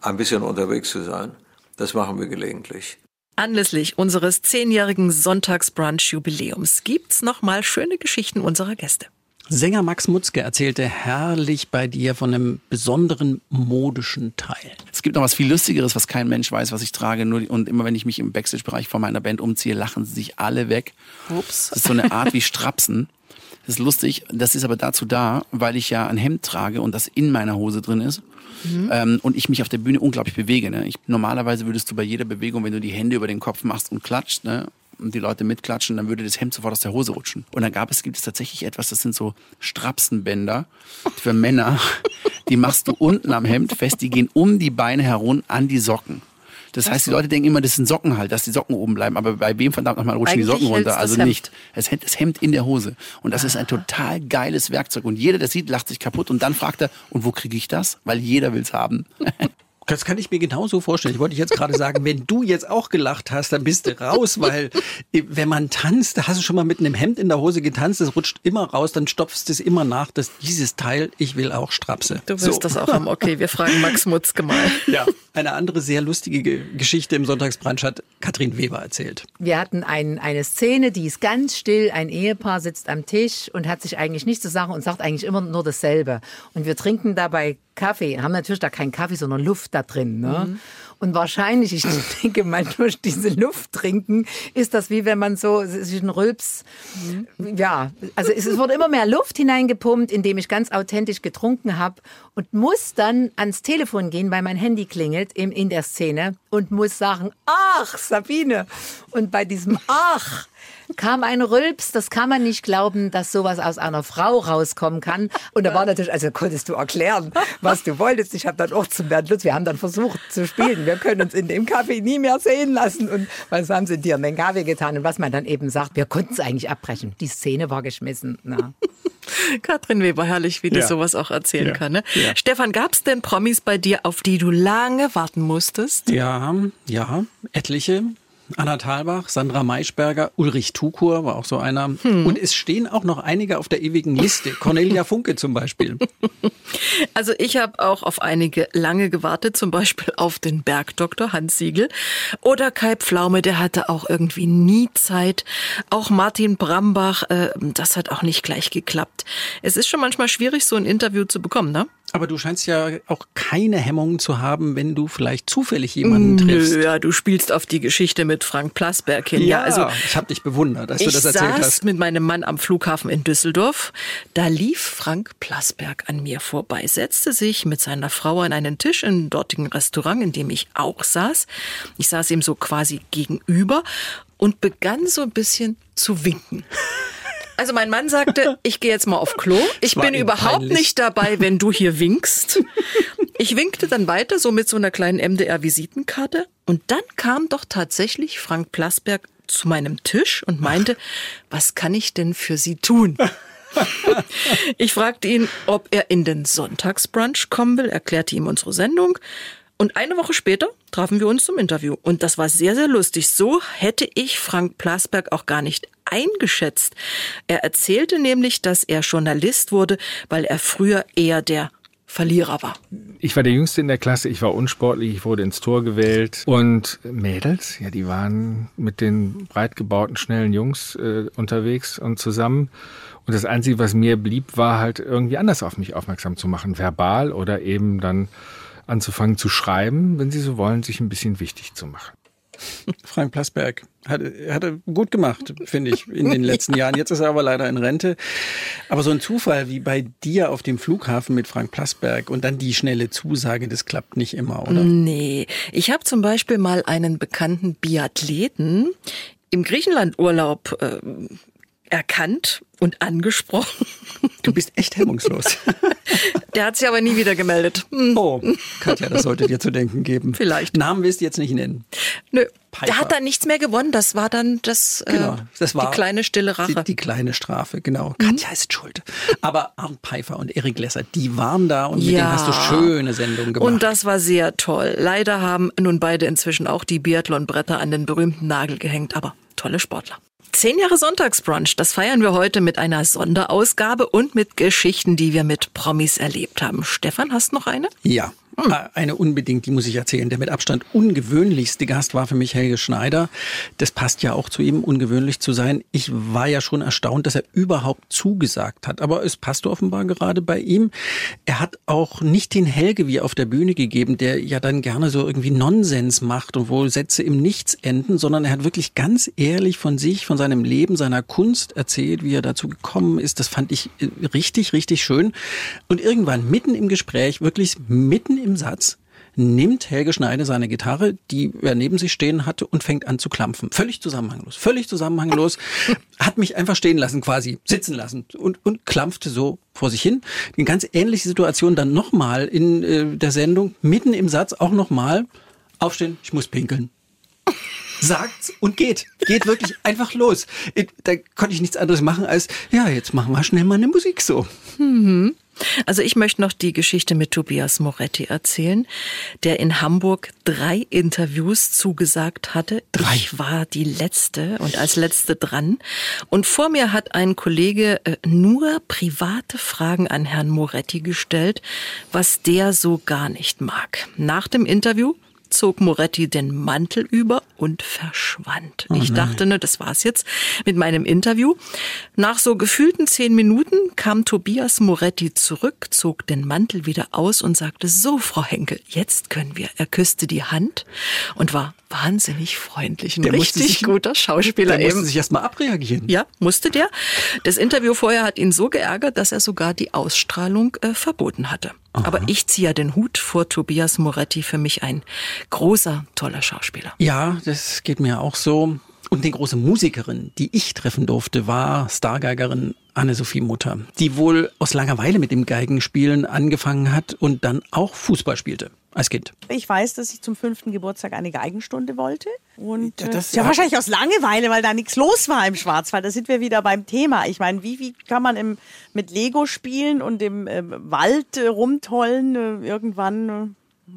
ein bisschen unterwegs zu sein. Das machen wir gelegentlich. Anlässlich unseres zehnjährigen Sonntagsbrunch-Jubiläums gibt's noch mal schöne Geschichten unserer Gäste. Sänger Max Mutzke erzählte herrlich bei dir von einem besonderen modischen Teil. Es gibt noch was viel Lustigeres, was kein Mensch weiß, was ich trage. Nur, und immer wenn ich mich im Backstage-Bereich von meiner Band umziehe, lachen sie sich alle weg. Ups. Das ist so eine Art wie Strapsen. Das ist lustig. Das ist aber dazu da, weil ich ja ein Hemd trage und das in meiner Hose drin ist. Mhm. Ähm, und ich mich auf der Bühne unglaublich bewege. Ne? Ich, normalerweise würdest du bei jeder Bewegung, wenn du die Hände über den Kopf machst und klatscht, ne? Und die Leute mitklatschen, dann würde das Hemd sofort aus der Hose rutschen. Und dann gab es, gibt es tatsächlich etwas, das sind so Strapsenbänder für Männer. [LAUGHS] Die machst du unten am Hemd fest, die gehen um die Beine herum an die Socken. Das heißt, die Leute denken immer, das sind Socken halt, dass die Socken oben bleiben. Aber bei wem verdammt nochmal rutschen Eigentlich die Socken runter? Also Hemd. nicht. Es hängt das Hemd in der Hose. Und das ist ein total geiles Werkzeug. Und jeder, der sieht, lacht sich kaputt. Und dann fragt er, und wo kriege ich das? Weil jeder will's haben. [LAUGHS] Das kann ich mir genauso vorstellen. Ich wollte jetzt gerade sagen, wenn du jetzt auch gelacht hast, dann bist du raus, weil wenn man tanzt, da hast du schon mal mit einem Hemd in der Hose getanzt, das rutscht immer raus, dann stopfst du es immer nach, dass dieses Teil, ich will auch Strapse. Du wirst so. das auch haben. Okay, wir fragen Max Mutzke mal. [LAUGHS] Ja, eine andere sehr lustige Geschichte im Sonntagsbrunch hat Katrin Weber erzählt. Wir hatten ein, eine Szene, die ist ganz still. Ein Ehepaar sitzt am Tisch und hat sich eigentlich nichts zu sagen und sagt eigentlich immer nur dasselbe. Und wir trinken dabei Kaffee, haben natürlich da keinen Kaffee, sondern Luft da drin. Ne? Mhm. Und wahrscheinlich, ich [LAUGHS] denke mal, durch diese Luft trinken, ist das wie wenn man so, sich ein Rülps, ja, also es wurde immer mehr Luft hineingepumpt, indem ich ganz authentisch getrunken habe und muss dann ans Telefon gehen, weil mein Handy klingelt in, in der Szene und muss sagen, ach, Sabine. Und bei diesem Ach kam ein Rülps, das kann man nicht glauben, dass sowas aus einer Frau rauskommen kann. Und da war natürlich, also konntest du erklären, was du wolltest. Ich habe dann auch zum Bernd Lutz, wir haben dann versucht zu spielen. Wir können uns in dem Kaffee nie mehr sehen lassen. Und was haben sie dir in den Kaffee getan? Und was man dann eben sagt, wir konnten es eigentlich abbrechen. Die Szene war geschmissen. Na. Katrin Weber, herrlich, wie du Ja. sowas auch erzählen Ja. kann. Ne? Ja. Stefan, gab es denn Promis bei dir, auf die du lange warten musstest? Ja, ja, etliche. Anna Thalbach, Sandra Maischberger, Ulrich Tukur war auch so einer. Und es stehen auch noch einige auf der ewigen Liste. Cornelia Funke zum Beispiel. [LAUGHS] Also ich habe auch auf einige lange gewartet, zum Beispiel auf den Bergdoktor Hans Siegel oder Kai Pflaume, der hatte auch irgendwie nie Zeit. Auch Martin Brambach, äh, das hat auch nicht gleich geklappt. Es ist schon manchmal schwierig, so ein Interview zu bekommen, ne? Aber du scheinst ja auch keine Hemmungen zu haben, wenn du vielleicht zufällig jemanden triffst. Nö, ja, du spielst auf die Geschichte mit Frank Plasberg hin. Ja, also ich habe dich bewundert, als du ich das erzählt saß hast. mit meinem Mann am Flughafen in Düsseldorf. Da lief Frank Plasberg an mir vorbei, setzte sich mit seiner Frau an einen Tisch im dortigen Restaurant, in dem ich auch saß. Ich saß ihm so quasi gegenüber und begann so ein bisschen zu winken. Also mein Mann sagte, [LAUGHS] ich gehe jetzt mal auf Klo. Ich bin überhaupt peinlich. nicht dabei, wenn du hier winkst. [LAUGHS] Ich winkte dann weiter, so mit so einer kleinen MDR-Visitenkarte. Und dann kam doch tatsächlich Frank Plasberg zu meinem Tisch und meinte, was kann ich denn für Sie tun? [LAUGHS] Ich fragte ihn, ob er in den Sonntagsbrunch kommen will, erklärte ihm unsere Sendung. Und eine Woche später trafen wir uns zum Interview. Und das war sehr, sehr lustig. So hätte ich Frank Plasberg auch gar nicht eingeschätzt. Er erzählte nämlich, dass er Journalist wurde, weil er früher eher der Verlierer war. Ich war der Jüngste in der Klasse, ich war unsportlich, ich wurde ins Tor gewählt. Und Mädels, ja, die waren mit den breit gebauten, schnellen Jungs äh, unterwegs und zusammen. Und das Einzige, was mir blieb, war halt irgendwie anders auf mich aufmerksam zu machen, verbal oder eben dann anzufangen zu schreiben, wenn sie so wollen, sich ein bisschen wichtig zu machen. Frank Plasberg hat, hat er gut gemacht, finde ich, in den letzten Jahren. Jetzt ist er aber leider in Rente. Aber so ein Zufall wie bei dir auf dem Flughafen mit Frank Plasberg und dann die schnelle Zusage, das klappt nicht immer, oder? Nee, ich habe zum Beispiel mal einen bekannten Biathleten im Griechenlandurlaub äh, erkannt und angesprochen. [LAUGHS] Du bist echt hemmungslos. [LAUGHS] Der hat sich aber nie wieder gemeldet. Hm. Oh, Katja, das sollte dir zu denken geben. Vielleicht. Namen willst du jetzt nicht nennen. Nö, Piper. der hat dann nichts mehr gewonnen. Das war dann das, Genau, äh, das war die kleine stille Rache. Die, die kleine Strafe, genau. Katja ist schuld. Aber Arndt Pfeiffer und Erik Lesser, die waren da und mit denen hast du schöne Sendungen gemacht. Und das war sehr toll. Leider haben nun beide inzwischen auch die Biathlon-Bretter an den berühmten Nagel gehängt, aber tolle Sportler. Zehn Jahre Sonntagsbrunch, das feiern wir heute mit einer Sonderausgabe und mit Geschichten, die wir mit Promis erlebt haben. Stefan, hast noch eine? Ja, eine unbedingt, die muss ich erzählen. Der mit Abstand ungewöhnlichste Gast war für mich Helge Schneider. Das passt ja auch zu ihm, ungewöhnlich zu sein. Ich war ja schon erstaunt, dass er überhaupt zugesagt hat. Aber es passt offenbar gerade bei ihm. Er hat auch nicht den Helge wie auf der Bühne gegeben, der ja dann gerne so irgendwie Nonsens macht und wo Sätze im Nichts enden, sondern er hat wirklich ganz ehrlich von sich, von seinem Leben, seiner Kunst erzählt, wie er dazu gekommen ist. Das fand ich äh, richtig, richtig schön. Und irgendwann mitten im Gespräch, wirklich mitten im Satz, nimmt Helge Schneider seine Gitarre, die er neben sich stehen hatte, und fängt an zu klampfen. Völlig zusammenhanglos, völlig zusammenhanglos. [LAUGHS] hat mich einfach stehen lassen, quasi sitzen lassen und, und klampfte so vor sich hin. Eine ganz ähnliche Situation dann nochmal in äh, der Sendung, mitten im Satz auch nochmal, aufstehen, ich muss pinkeln sagt's und geht. Geht wirklich einfach los. Da konnte ich nichts anderes machen als, ja, jetzt machen wir schnell mal eine Musik so. Mhm. Also ich möchte noch die Geschichte mit Tobias Moretti erzählen, der in Hamburg drei Interviews zugesagt hatte. Drei. Ich war die letzte und als letzte dran. Und vor mir hat ein Kollege äh, nur private Fragen an Herrn Moretti gestellt, was der so gar nicht mag. Nach dem Interview zog Moretti den Mantel über und verschwand. Oh ich dachte, ne, das war's jetzt mit meinem Interview. Nach so gefühlten zehn Minuten kam Tobias Moretti zurück, zog den Mantel wieder aus und sagte, so, Frau Henkel, jetzt können wir. Er küsste die Hand und war wahnsinnig freundlich. Ein Der musste richtig sich- guter Schauspieler der musste eben. sich erst mal abreagieren. Ja, musste der. Das Interview vorher hat ihn so geärgert, dass er sogar die Ausstrahlung äh, verboten hatte. Aber ich ziehe ja den Hut vor Tobias Moretti, für mich ein großer, toller Schauspieler. Ja, das geht mir auch so. Und die große Musikerin, die ich treffen durfte, war Stargeigerin Anne-Sophie Mutter, die wohl aus Langeweile mit dem Geigenspielen angefangen hat und dann auch Fußball spielte als Kind. Ich weiß, dass ich zum fünften Geburtstag eine Geigenstunde wollte. Und Ja, äh, das ja, hat- wahrscheinlich aus Langeweile, weil da nichts los war im Schwarzwald. Da sind wir wieder beim Thema. Ich meine, wie, wie kann man im, mit Lego spielen und im äh, Wald äh, rumtollen? Äh, irgendwann äh,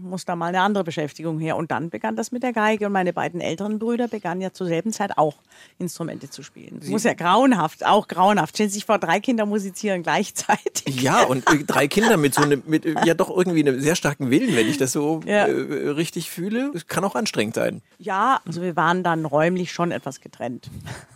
muss da mal eine andere Beschäftigung her. Und dann begann das mit der Geige. Und meine beiden älteren Brüder begannen ja zur selben Zeit auch Instrumente zu spielen. Das muss ja grauenhaft, auch grauenhaft. Stellen Sie sich vor, drei Kinder musizieren gleichzeitig. Ja, und [LAUGHS] drei Kinder mit so einem, mit ja doch irgendwie einem sehr starken Willen, wenn ich das so Ja. äh, richtig fühle. Das kann auch anstrengend sein. Ja, also wir waren dann räumlich schon etwas getrennt.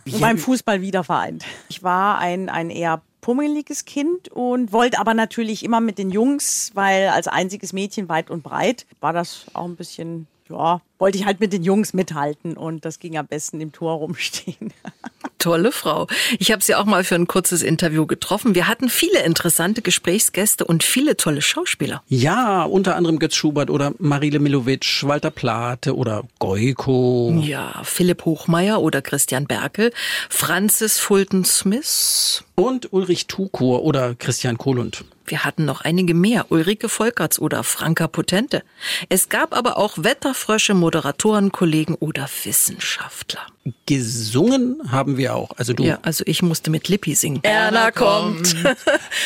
Ja. Und [LAUGHS] beim Fußball wieder vereint. Ich war ein, ein eher pummeliges Kind und wollte aber natürlich immer mit den Jungs, weil als einziges Mädchen weit und breit war das auch ein bisschen, ja, wollte ich halt mit den Jungs mithalten und das ging am besten im Tor rumstehen. [LAUGHS] Tolle Frau. Ich habe sie auch mal für ein kurzes Interview getroffen. Wir hatten viele interessante Gesprächsgäste und viele tolle Schauspieler. Ja, unter anderem Götz Schubert oder Marile Milovic, Walter Plate oder Goiko. Ja, Philipp Hochmeier oder Christian Berkel, Francis Fulton Smith. Und Ulrich Tukur oder Christian Kohlund. Wir hatten noch einige mehr, Ulrike Volkerts oder Franka Potente. Es gab aber auch Wetterfrösche, Moderatoren, Kollegen oder Wissenschaftler. Gesungen haben wir auch. Also du. Ja, also ich musste mit Lippi singen. Erna kommt,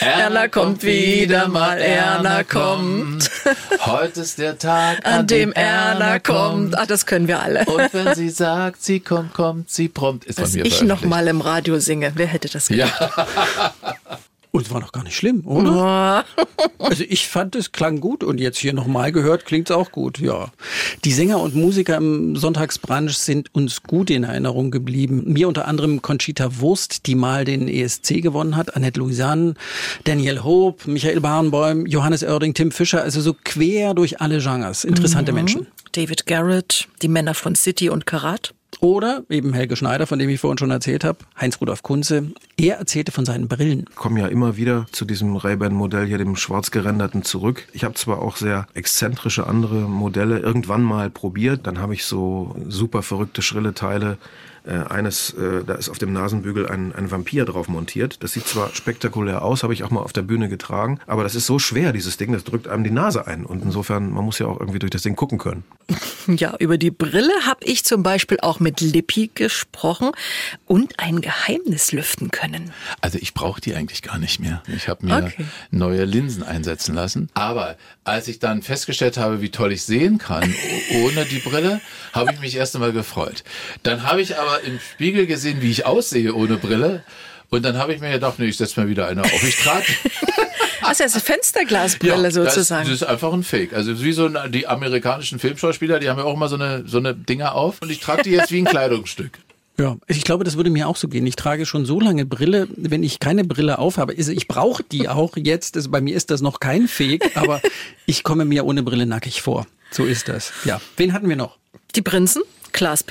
Erna kommt wieder mal, Erna kommt. [LAUGHS] Heute ist der Tag, An dem Erna kommt. Ah, das können wir alle. Und wenn sie sagt, sie kommt, kommt sie prompt. Ist Dass von mir ich noch mal im Radio singe. Wer hätte das gedacht? [LAUGHS] Und es war doch gar nicht schlimm, oder? [LAUGHS] Also ich fand, es klang gut und jetzt hier nochmal gehört, klingt es auch gut, ja. Die Sänger und Musiker im Sonntagsbrunch sind uns gut in Erinnerung geblieben. Mir unter anderem Conchita Wurst, die mal den ESC gewonnen hat, Annette Louisanne, Daniel Hope, Michael Barenboim, Johannes Oerding, Tim Fischer, also so quer durch alle Genres. Interessante Mhm. Menschen. David Garrett, die Männer von City und Karat. Oder eben Helge Schneider, von dem ich vorhin schon erzählt habe, Heinz-Rudolf Kunze. Er erzählte von seinen Brillen. komme ja immer wieder zu diesem Ray-Ban-Modell hier, dem schwarz gerenderten, zurück. Ich habe zwar auch sehr exzentrische andere Modelle irgendwann mal probiert. Dann habe ich so super verrückte, schrille Teile. Äh, eines, äh, da ist auf dem Nasenbügel ein, ein Vampir drauf montiert. Das sieht zwar spektakulär aus, habe ich auch mal auf der Bühne getragen, aber das ist so schwer, dieses Ding, das drückt einem die Nase ein. Und insofern, man muss ja auch irgendwie durch das Ding gucken können. [LAUGHS] Ja, über die Brille habe ich zum Beispiel auch mit Lippi gesprochen und ein Geheimnis lüften können. Also ich brauche die eigentlich gar nicht mehr. Ich habe mir Okay. neue Linsen einsetzen lassen. Aber als ich dann festgestellt habe, wie toll ich sehen kann ohne die Brille, habe ich mich erst einmal gefreut. Dann habe ich aber im Spiegel gesehen, wie ich aussehe ohne Brille. Und dann habe ich mir gedacht, nee, ich setze mir wieder eine auf. Ich trage [LAUGHS] Also das ist eine Fensterglasbrille sozusagen. Das, das ist einfach ein Fake. Also wie so ein, die amerikanischen Filmschauspieler, die haben ja auch immer so eine, so eine Dinger auf. Und ich trage die jetzt wie ein [LAUGHS] Kleidungsstück. Ja, ich glaube, das würde mir auch so gehen. Ich trage schon so lange Brille, wenn ich keine Brille aufhabe. Also ich brauche die auch jetzt. Also bei mir ist das noch kein Fake, aber [LAUGHS] ich komme mir ohne Brille nackig vor. So ist das. Ja. Wen hatten wir noch? Die Prinzen, Klaas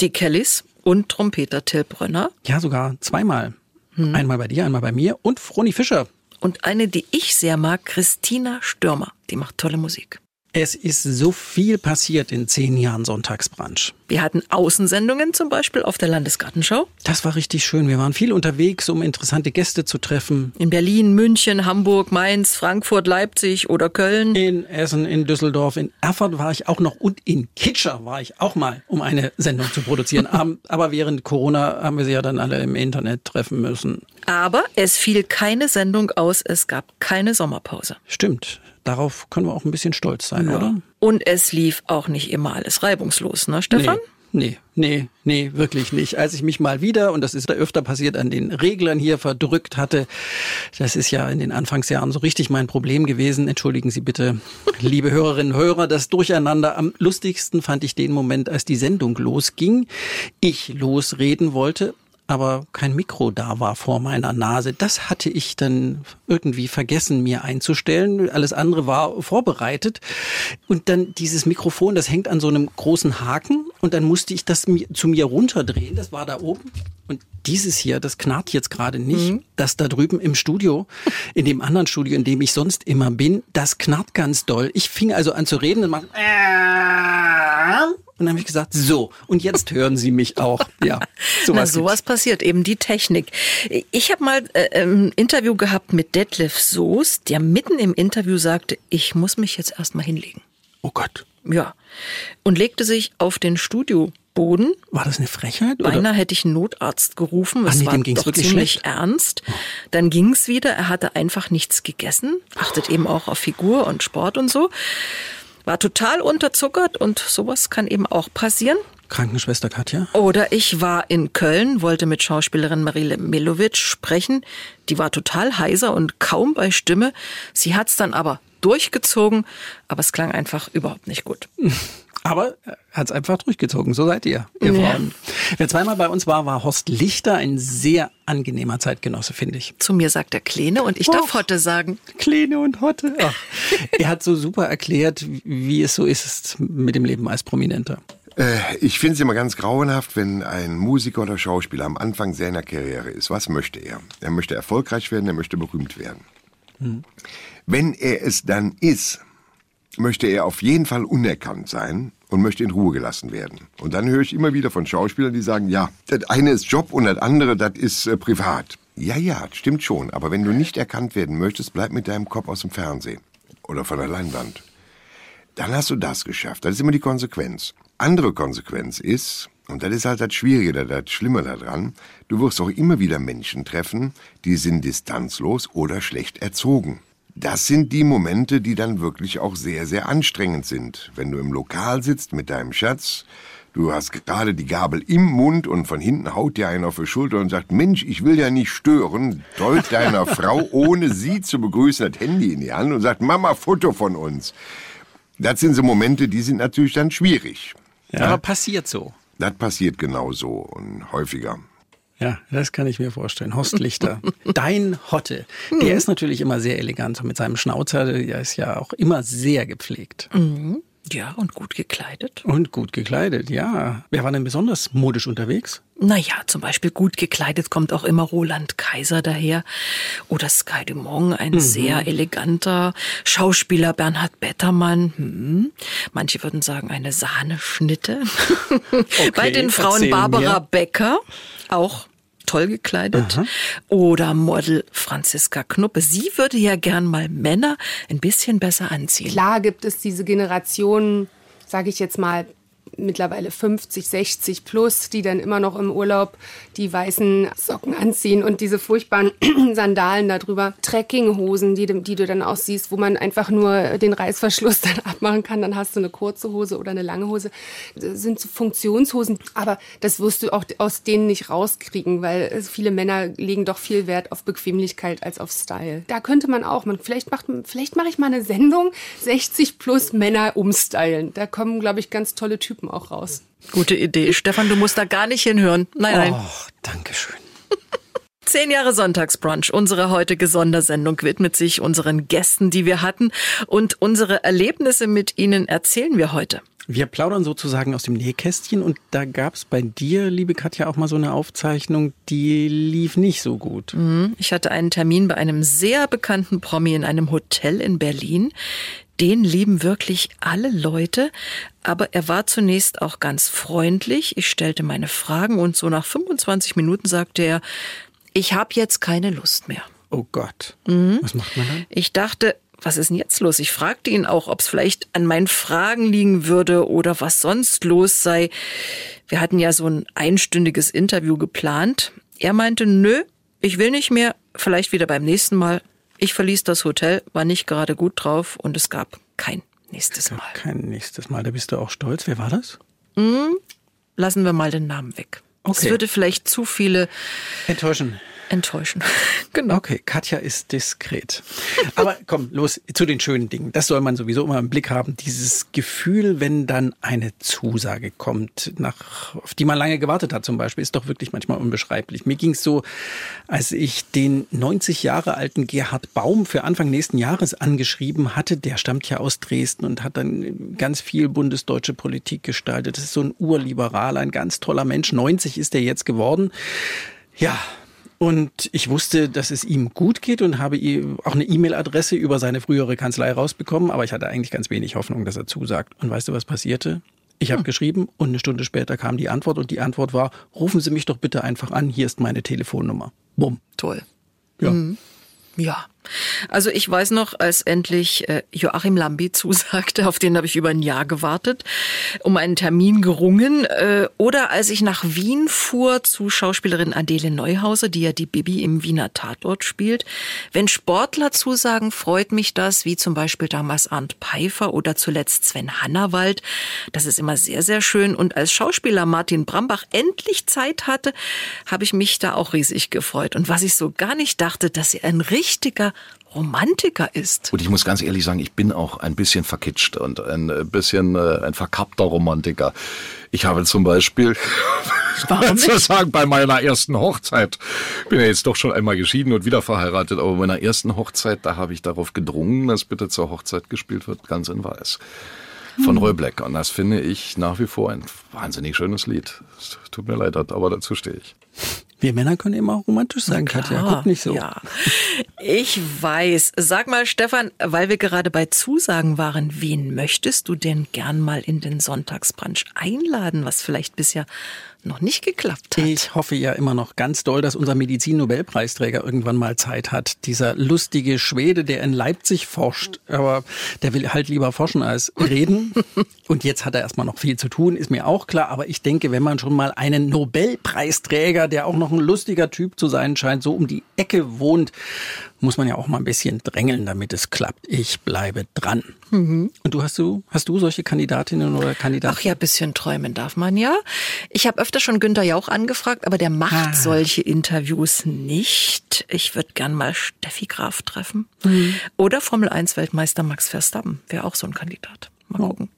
die Kellys und Trompeter Till Brönner. Ja, sogar zweimal. Einmal bei dir, einmal bei mir und Froni Fischer. Und eine, die ich sehr mag, Christina Stürmer. Die macht tolle Musik. Es ist so viel passiert in zehn Jahren Sonntagsbrunch. Wir hatten Außensendungen zum Beispiel auf der Landesgartenschau. Das war richtig schön. Wir waren viel unterwegs, um interessante Gäste zu treffen. In Berlin, München, Hamburg, Mainz, Frankfurt, Leipzig oder Köln. In Essen, in Düsseldorf, in Erfurt war ich auch noch und in Kitscher war ich auch mal, um eine Sendung zu produzieren. [LAUGHS] Aber während Corona haben wir sie ja dann alle im Internet treffen müssen. Aber es fiel keine Sendung aus, es gab keine Sommerpause. Stimmt. Darauf können wir auch ein bisschen stolz sein, Ja. oder? Und es lief auch nicht immer alles reibungslos, ne, Stefan? nee, nee, nee, wirklich nicht. Als ich mich mal wieder, und das ist öfter passiert, an den Reglern hier verdrückt hatte, das ist ja in den Anfangsjahren so richtig mein Problem gewesen. Entschuldigen Sie bitte, liebe Hörerinnen und Hörer, das Durcheinander. Am lustigsten fand ich den Moment, als die Sendung losging. Ich losreden wollte aber kein Mikro da war vor meiner Nase. Das hatte ich dann irgendwie vergessen, mir einzustellen. Alles andere war vorbereitet. Und dann dieses Mikrofon, das hängt an so einem großen Haken und dann musste ich das zu mir runterdrehen. Das war da oben. Und dieses hier, das knarrt jetzt gerade nicht. Mhm. Das da drüben im Studio, in dem anderen Studio, in dem ich sonst immer bin, das knarrt ganz doll. Ich fing also an zu reden und mach und dann habe ich gesagt, so, und jetzt hören Sie mich auch. Ja, [LAUGHS] sowas, Na, sowas passiert, eben die Technik. Ich habe mal äh, ein Interview gehabt mit Detlef Soos, der mitten im Interview sagte, ich muss mich jetzt erstmal hinlegen. Oh Gott. Ja. Und legte sich auf den Studioboden. War das eine Frechheit? Oder? Beinahe hätte ich einen Notarzt gerufen. Es Ach nee, war dem ging's doch wirklich ziemlich schlecht. ernst. Dann ging's wieder. Er hatte einfach nichts gegessen. Achtet eben auch auf Figur und Sport und so war total unterzuckert und sowas kann eben auch passieren. Krankenschwester Katja? Oder ich war in Köln, wollte mit Schauspielerin Marile Milovic sprechen. Die war total heiser und kaum bei Stimme. Sie hat's dann aber durchgezogen, aber es klang einfach überhaupt nicht gut. [LAUGHS] Aber er hat es einfach durchgezogen. So seid ihr, ihr ja. Frauen. Wer zweimal bei uns war, war Horst Lichter, ein sehr angenehmer Zeitgenosse, finde ich. Zu mir sagt er Kleine und ich oh, darf Hotte sagen. Kleine und Hotte. [LAUGHS] Ach. er hat so super erklärt, wie es so ist mit dem Leben als Prominenter. Äh, ich finde es immer ganz grauenhaft, wenn ein Musiker oder Schauspieler am Anfang seiner Karriere ist. Was möchte er? Er möchte erfolgreich werden, er möchte berühmt werden. Hm. Wenn er es dann ist, möchte er auf jeden Fall unerkannt sein und möchte in Ruhe gelassen werden. Und dann höre ich immer wieder von Schauspielern, die sagen, ja, das eine ist Job und das andere, das ist äh, privat. Ja, ja, stimmt schon. Aber wenn du nicht erkannt werden möchtest, bleib mit deinem Kopf aus dem Fernsehen oder von der Leinwand. Dann hast du das geschafft. Das ist immer die Konsequenz. Andere Konsequenz ist, und das ist halt das Schwierige, das Schlimme daran, du wirst auch immer wieder Menschen treffen, die sind distanzlos oder schlecht erzogen. Das sind die Momente, die dann wirklich auch sehr, sehr anstrengend sind. Wenn du im Lokal sitzt mit deinem Schatz, du hast gerade die Gabel im Mund und von hinten haut dir einer auf die Schulter und sagt, Mensch, ich will ja nicht stören, deut deiner [LAUGHS] Frau, ohne sie zu begrüßen, das Handy in die Hand und sagt, Mama, Foto von uns. Das sind so Momente, die sind natürlich dann schwierig. Ja, aber passiert so. Das passiert genau so und häufiger. Ja, das kann ich mir vorstellen. Horst Lichter. [LAUGHS] Dein Hotte. Der mhm. ist natürlich immer sehr elegant mit seinem Schnauzer. Der ist ja auch immer sehr gepflegt. Mhm. Ja, und gut gekleidet. Und gut gekleidet, ja. Wer war denn besonders modisch unterwegs? Naja, zum Beispiel gut gekleidet kommt auch immer Roland Kaiser daher. Oder Sky Dumont, ein mhm. sehr eleganter Schauspieler Bernhard Bettermann. Hm. Manche würden sagen, eine Sahneschnitte. [LAUGHS] Okay, Bei den Frauen Barbara mir. Becker, auch toll gekleidet. Aha. Oder Model Franziska Knuppe. Sie würde ja gern mal Männer ein bisschen besser anziehen. Klar gibt es diese Generationen, sage ich jetzt mal, mittlerweile 50, 60 plus, die dann immer noch im Urlaub die weißen Socken anziehen und diese furchtbaren [CLEARS THROAT] Sandalen darüber. Trekkinghosen, die, die du dann auch siehst, wo man einfach nur den Reißverschluss [LAUGHS] dann abmachen kann. Dann hast du eine kurze Hose oder eine lange Hose. Das sind so Funktionshosen, aber das wirst du auch aus denen nicht rauskriegen, weil viele Männer legen doch viel Wert auf Bequemlichkeit als auf Style. Da könnte man auch, man, vielleicht, macht, vielleicht mache ich mal eine Sendung, 60 plus Männer umstylen. Da kommen, glaube ich, ganz tolle Typen Typen auch raus. Gute Idee. Stefan, du musst da gar nicht hinhören. Nein, nein. Oh, danke schön. Zehn Jahre Sonntagsbrunch. Unsere heutige Sondersendung widmet sich unseren Gästen, die wir hatten. Und unsere Erlebnisse mit ihnen erzählen wir heute. Wir plaudern sozusagen aus dem Nähkästchen und da gab es bei dir, liebe Katja, auch mal so eine Aufzeichnung, die lief nicht so gut. Mhm. Ich hatte einen Termin bei einem sehr bekannten Promi in einem Hotel in Berlin den lieben wirklich alle Leute, aber er war zunächst auch ganz freundlich. Ich stellte meine Fragen und so nach 25 Minuten sagte er, ich habe jetzt keine Lust mehr. Oh Gott. Mhm. Was macht man dann? Ich dachte, was ist denn jetzt los? Ich fragte ihn auch, ob es vielleicht an meinen Fragen liegen würde oder was sonst los sei. Wir hatten ja so ein einstündiges Interview geplant. Er meinte, nö, ich will nicht mehr, vielleicht wieder beim nächsten Mal. Ich verließ das Hotel, war nicht gerade gut drauf und es gab kein nächstes Mal. Kein nächstes Mal. Da bist du auch stolz. Wer war das? Hm, lassen wir mal den Namen weg. Es Okay. würde vielleicht zu viele enttäuschen. Enttäuschen. [LAUGHS] genau. Okay, Katja ist diskret. Aber komm, los zu den schönen Dingen. Das soll man sowieso immer im Blick haben. Dieses Gefühl, wenn dann eine Zusage kommt, nach, auf die man lange gewartet hat zum Beispiel, ist doch wirklich manchmal unbeschreiblich. Mir ging es so, als ich den 90 Jahre alten Gerhard Baum für Anfang nächsten Jahres angeschrieben hatte. Der stammt ja aus Dresden und hat dann ganz viel bundesdeutsche Politik gestaltet. Das ist so ein Urliberaler, ein ganz toller Mensch. 90 ist er jetzt geworden. Ja, und ich wusste, dass es ihm gut geht und habe auch eine E-Mail-Adresse über seine frühere Kanzlei rausbekommen, aber ich hatte eigentlich ganz wenig Hoffnung, dass er zusagt. Und weißt du, was passierte? Ich habe geschrieben und eine Stunde später kam die Antwort und die Antwort war, rufen Sie mich doch bitte einfach an, hier ist meine Telefonnummer. Bumm. Toll. Ja. Mhm. Ja. Also ich weiß noch, als endlich äh, Joachim Lambi [LAUGHS] zusagte, auf den habe ich über ein Jahr gewartet, um einen Termin gerungen. Äh, oder als ich nach Wien fuhr zu Schauspielerin Adele Neuhauser, die ja die Bibi im Wiener Tatort spielt. Wenn Sportler zusagen, freut mich das, wie zum Beispiel damals Arndt Pfeiffer oder zuletzt Sven Hannawald. Das ist immer sehr, sehr schön. Und als Schauspieler Martin Brambach endlich Zeit hatte, habe ich mich da auch riesig gefreut. Und was ich so gar nicht dachte, dass er ein richtiger Romantiker ist. Und ich muss ganz ehrlich sagen, ich bin auch ein bisschen verkitscht und ein äh, bisschen äh, ein verkappter Romantiker. Ich habe zum Beispiel, [LAUGHS] Warum [LAUGHS] zu sagen, bei meiner ersten Hochzeit, bin ja jetzt doch schon einmal geschieden und wieder verheiratet, aber bei meiner ersten Hochzeit, da habe ich darauf gedrungen, dass bitte zur Hochzeit gespielt wird, ganz in weiß. Von Hm. Roy Black. Und das finde ich nach wie vor ein wahnsinnig schönes Lied. Es tut mir leid, aber dazu stehe ich. Wir Männer können immer auch romantisch sein, Katja. Guck nicht so. Ja. Ich weiß. Sag mal, Stefan, weil wir gerade bei Zusagen waren, wen möchtest du denn gern mal in den Sonntagsbrunch einladen, was vielleicht bisher noch nicht geklappt hat? Ich hoffe ja immer noch ganz doll, dass unser Medizin-Nobelpreisträger irgendwann mal Zeit hat. Dieser lustige Schwede, der in Leipzig forscht, aber der will halt lieber forschen als reden. [LAUGHS] Und jetzt hat er erstmal noch viel zu tun, ist mir auch klar. Aber ich denke, wenn man schon mal einen Nobelpreisträger, der auch noch ein lustiger Typ zu sein scheint, so um die Ecke wohnt, muss man ja auch mal ein bisschen drängeln, damit es klappt. Ich bleibe dran. Mhm. Und du hast du hast du solche Kandidatinnen oder Kandidaten? Ach ja, bisschen träumen darf man ja. Ich habe öfter schon Günther Jauch angefragt, aber der macht Ah. solche Interviews nicht. Ich würde gern mal Steffi Graf treffen. Mhm. Oder Formel 1 Weltmeister Max Verstappen. Wäre auch so ein Kandidat. Mal gucken.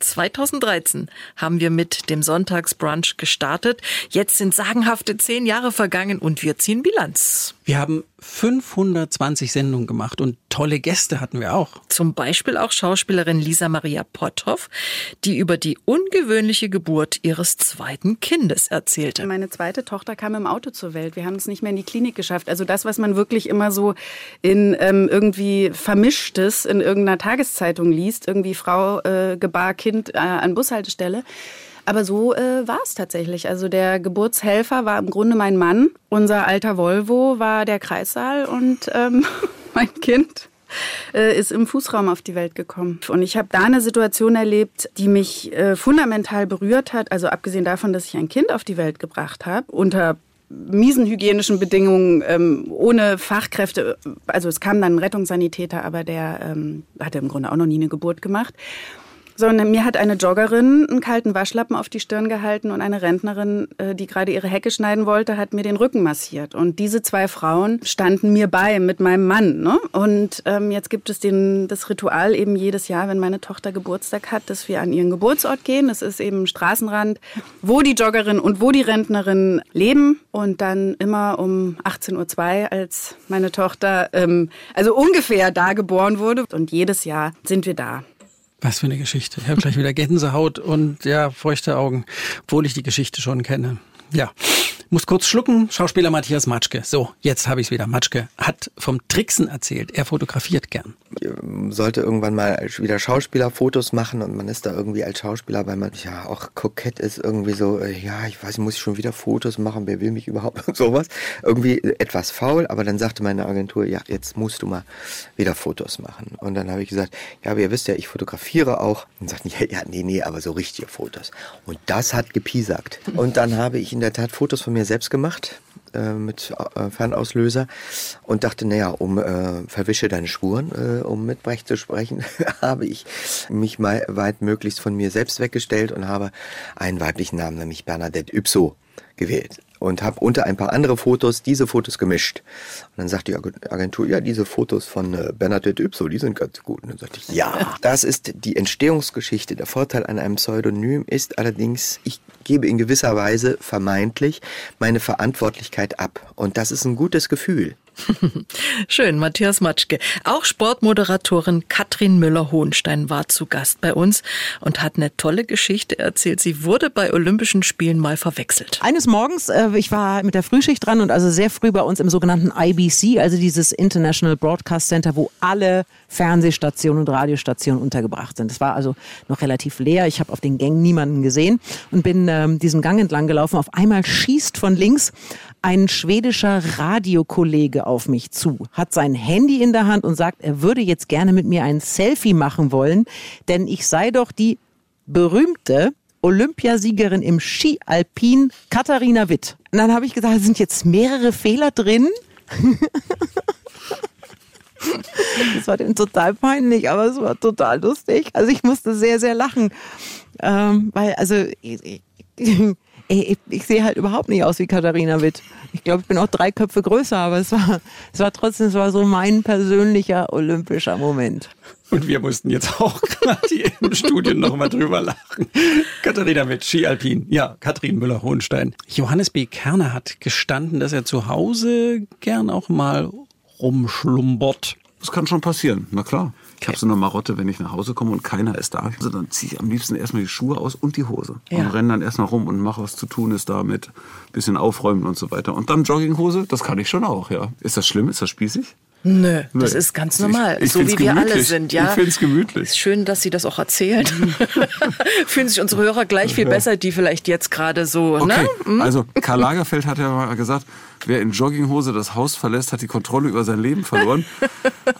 2013 haben wir mit dem Sonntagsbrunch gestartet. Jetzt sind sagenhafte zehn Jahre vergangen und wir ziehen Bilanz. Wir haben 520 Sendungen gemacht und tolle Gäste hatten wir auch. Zum Beispiel auch Schauspielerin Lisa Maria Potthoff, die über die ungewöhnliche Geburt ihres zweiten Kindes erzählte. Meine zweite Tochter kam im Auto zur Welt. Wir haben es nicht mehr in die Klinik geschafft. Also das, was man wirklich immer so in ähm, irgendwie Vermischtes in irgendeiner Tageszeitung liest, irgendwie Frau äh, gebar Kind äh, an Bushaltestelle. Aber so äh, war es tatsächlich. Also der Geburtshelfer war im Grunde mein Mann. Unser alter Volvo war der Kreissaal und ähm, [LAUGHS] mein Kind äh, ist im Fußraum auf die Welt gekommen. Und ich habe da eine Situation erlebt, die mich äh, fundamental berührt hat. Also abgesehen davon, dass ich ein Kind auf die Welt gebracht habe, unter miesen hygienischen Bedingungen, ähm, ohne Fachkräfte. Also es kam dann ein Rettungssanitäter, aber der ähm, hatte im Grunde auch noch nie eine Geburt gemacht. Sondern mir hat eine Joggerin einen kalten Waschlappen auf die Stirn gehalten und eine Rentnerin, äh, die gerade ihre Hecke schneiden wollte, hat mir den Rücken massiert. Und diese zwei Frauen standen mir bei mit meinem Mann. Ne? Und ähm, jetzt gibt es den, das Ritual eben jedes Jahr, wenn meine Tochter Geburtstag hat, dass wir an ihren Geburtsort gehen. Das ist eben Straßenrand, wo die Joggerin und wo die Rentnerin leben. Und dann immer um 18.02 Uhr, als meine Tochter ähm, also ungefähr da geboren wurde. Und jedes Jahr sind wir da. Was für eine Geschichte. Ich habe gleich wieder Gänsehaut und ja, feuchte Augen, obwohl ich die Geschichte schon kenne. Ja, muss kurz schlucken. Schauspieler Matthias Matschke. So, jetzt habe ich es wieder. Matschke hat vom Tricksen erzählt. Er fotografiert gern. sollte irgendwann mal wieder Schauspielerfotos machen und man ist da irgendwie als Schauspieler, weil man ja auch kokett ist, irgendwie so, äh, ja, ich weiß, muss ich schon wieder Fotos machen, wer will mich überhaupt und [LAUGHS] sowas. Irgendwie etwas faul, aber dann sagte meine Agentur, ja, jetzt musst du mal wieder Fotos machen. Und dann habe ich gesagt, ja, aber ihr wisst ja, ich fotografiere auch. Und sagten, ja, [LAUGHS] ja, nee, nee, aber so richtige Fotos. Und das hat gepiesackt. Und dann habe ich in der Tat Fotos von mir selbst gemacht äh, mit äh, Fernauslöser und dachte, naja, um äh, verwische deine Spuren, äh, um mit Brecht zu sprechen, [LAUGHS] habe ich mich mal weit möglichst von mir selbst weggestellt und habe einen weiblichen Namen, nämlich Bernadette Ypso, gewählt und habe unter ein paar andere Fotos diese Fotos gemischt. Und dann sagt die Ag- Agentur, ja, diese Fotos von äh, Bernadette Ypso, die sind ganz gut. Und dann sagte ich, ja, [LAUGHS] das ist die Entstehungsgeschichte. Der Vorteil an einem Pseudonym ist allerdings, ich gebe in gewisser Weise vermeintlich meine Verantwortlichkeit ab. Und das ist ein gutes Gefühl. [LAUGHS] Schön, Matthias Matschke. Auch Sportmoderatorin Katrin Müller-Hohenstein war zu Gast bei uns und hat eine tolle Geschichte erzählt. Sie wurde bei Olympischen Spielen mal verwechselt. Eines Morgens, äh, ich war mit der Frühschicht dran und also sehr früh bei uns im sogenannten IBC, also dieses International Broadcast Center, wo alle Fernsehstationen und Radiostationen untergebracht sind. Es war also noch relativ leer. Ich habe auf den Gängen niemanden gesehen und bin ähm, diesen Gang entlang gelaufen. Auf einmal schießt von links ein schwedischer Radiokollege auf mich zu, hat sein Handy in der Hand und sagt, er würde jetzt gerne mit mir ein Selfie machen wollen, denn ich sei doch die berühmte Olympiasiegerin im Ski-Alpin Katharina Witt. Und dann habe ich gesagt, sind jetzt mehrere Fehler drin? [LAUGHS] Das war dem total peinlich, aber es war total lustig. Also ich musste sehr, sehr lachen. Ähm, weil, also, ich, ich, ich, ich sehe halt überhaupt nicht aus wie Katharina Witt. Ich glaube, ich bin auch drei Köpfe größer, aber es war, es war trotzdem, es war so mein persönlicher olympischer Moment. Und wir mussten jetzt auch [LAUGHS] gerade hier im Studio nochmal drüber lachen. Katharina mit Ski Alpin. Ja, Katrin Müller-Hohenstein. Johannes B. Kerner hat gestanden, dass er zu Hause gern auch mal rumschlumbert. Das kann schon passieren, na klar. Ich habe so eine Marotte, wenn ich nach Hause komme und keiner ist da. Also dann ziehe ich am liebsten erstmal die Schuhe aus und die Hose. Ja. Und renne dann erstmal rum und mache, was zu tun ist damit. Bisschen aufräumen und so weiter. Und dann Jogginghose, das kann ich schon auch, ja. Ist das schlimm? Ist das spießig? Nö, das Nee. ist ganz normal, Ich- ich so wie wir alle gemütlich. sind, ja. Ich find's gemütlich. Ist schön, dass Sie das auch erzählen. [LAUGHS] Fühlen sich unsere Hörer gleich viel besser, die vielleicht jetzt gerade so, Okay, ne? Hm? also Karl Lagerfeld hat ja mal gesagt, wer in Jogginghose das Haus verlässt, hat die Kontrolle über sein Leben verloren.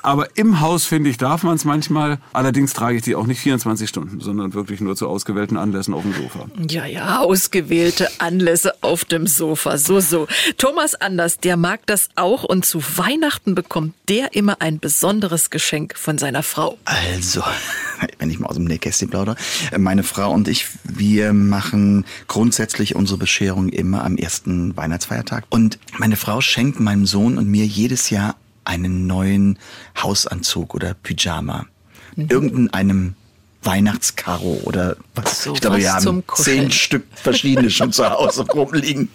Aber im Haus, finde ich, darf man es manchmal. Allerdings trage ich die auch nicht 24 Stunden, sondern wirklich nur zu ausgewählten Anlässen auf dem Sofa. Ja, ja, ausgewählte Anlässe auf dem Sofa. So, so. Thomas Anders, der mag das auch und zu Weihnachten bekommt der immer ein besonderes Geschenk von seiner Frau. Also, wenn ich mal aus dem Nähkästchen plaudere. Meine Frau und ich, wir machen grundsätzlich unsere Bescherung immer am ersten Weihnachtsfeiertag. Und meine Frau schenkt meinem Sohn und mir jedes Jahr einen neuen Hausanzug oder Pyjama. Irgendeinem Weihnachtskaro oder was. So ich glaube, wir haben zehn Stück verschiedene schon zu Hause [LAUGHS] rumliegen.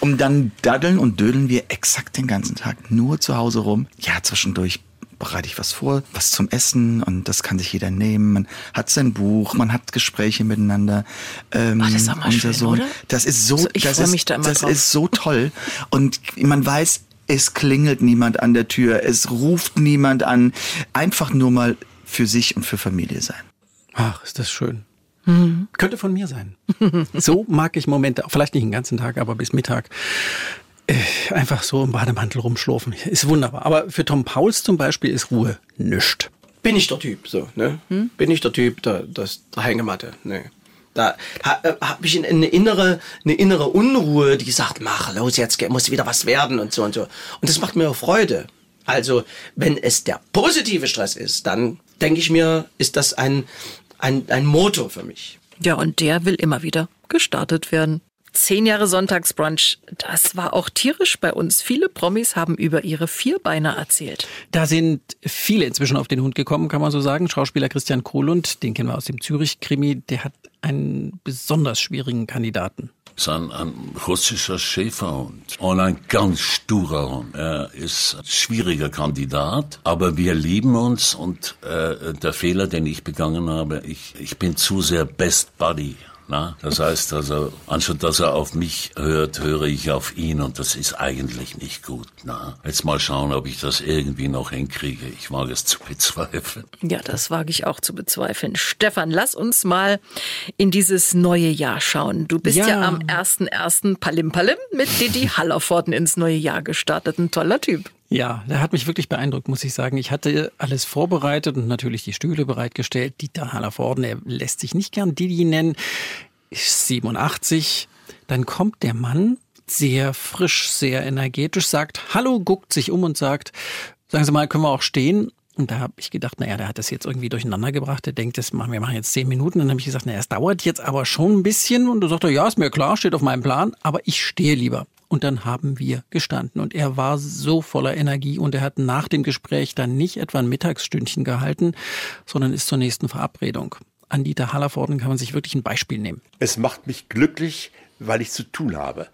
Und dann daddeln und dödeln wir exakt den ganzen Tag nur zu Hause rum. Ja, zwischendurch bereite ich was vor, was zum Essen und das kann sich jeder nehmen. Man hat sein Buch, man hat Gespräche miteinander. Ähm, Ach, das ist auch mal schön, Sohn. oder? Das ist so, So, ich das ist, mich da immer das drauf. ist so toll und man weiß, es klingelt niemand an der Tür, es ruft niemand an. Einfach nur mal für sich und für Familie sein. Ach, ist das schön. Mhm. Könnte von mir sein. [LAUGHS] So mag ich Momente, vielleicht nicht den ganzen Tag, aber bis Mittag. Einfach so im Bademantel rumschlurfen. Ist wunderbar. Aber für Tom Pauls zum Beispiel ist Ruhe nischt. Bin ich der Typ, so, ne? Bin ich der Typ, der, das, der Hängematte, ne? Da äh, habe ich eine innere, eine innere Unruhe, die sagt, mach los, jetzt muss wieder was werden und so und so. Und das macht mir auch Freude. Also, wenn es der positive Stress ist, dann denke ich mir, ist das ein, ein, ein Motor für mich. Ja, und der will immer wieder gestartet werden. Zehn Jahre Sonntagsbrunch, das war auch tierisch bei uns. Viele Promis haben über ihre Vierbeiner erzählt. Da sind viele inzwischen auf den Hund gekommen, kann man so sagen. Schauspieler Christian Kohlund, den kennen wir aus dem Zürich-Krimi, der hat einen besonders schwierigen Kandidaten. ist ein, ein russischer Schäferhund und ein ganz sturer Hund. Er ist ein schwieriger Kandidat, aber wir lieben uns und äh, der Fehler, den ich begangen habe, ich, ich bin zu sehr Best Buddy. Na? Das heißt also, anstatt dass er auf mich hört, höre ich auf ihn und das ist eigentlich nicht gut. Na? Jetzt mal schauen, ob ich das irgendwie noch hinkriege. Ich mag es zu bezweifeln. Ja, das wage ich auch zu bezweifeln. Stefan, lass uns mal in dieses neue Jahr schauen. Du bist ja, Ja. am 1.1. Palim Palim mit Didi Hallervorden ins neue Jahr gestartet. Ein toller Typ. Ja, der hat mich wirklich beeindruckt, muss ich sagen. Ich hatte alles vorbereitet und natürlich die Stühle bereitgestellt. Dieter Hallervorden, er lässt sich nicht gern Didi nennen, ist 87, dann kommt der Mann sehr frisch, sehr energetisch, sagt Hallo, guckt sich um und sagt, sagen Sie mal, können wir auch stehen? Und da habe ich gedacht, naja, der hat das jetzt irgendwie durcheinander gebracht. Der denkt, das machen, wir machen jetzt zehn Minuten. Dann habe ich gesagt, naja, es dauert jetzt aber schon ein bisschen. Und da sagt er, ja, ist mir klar, steht auf meinem Plan, aber ich stehe lieber. Und dann haben wir gestanden. Und er war so voller Energie und er hat nach dem Gespräch dann nicht etwa ein Mittagsstündchen gehalten, sondern ist zur nächsten Verabredung. An Dieter Hallervorden kann man sich wirklich ein Beispiel nehmen. Es macht mich glücklich, weil ich zu tun habe.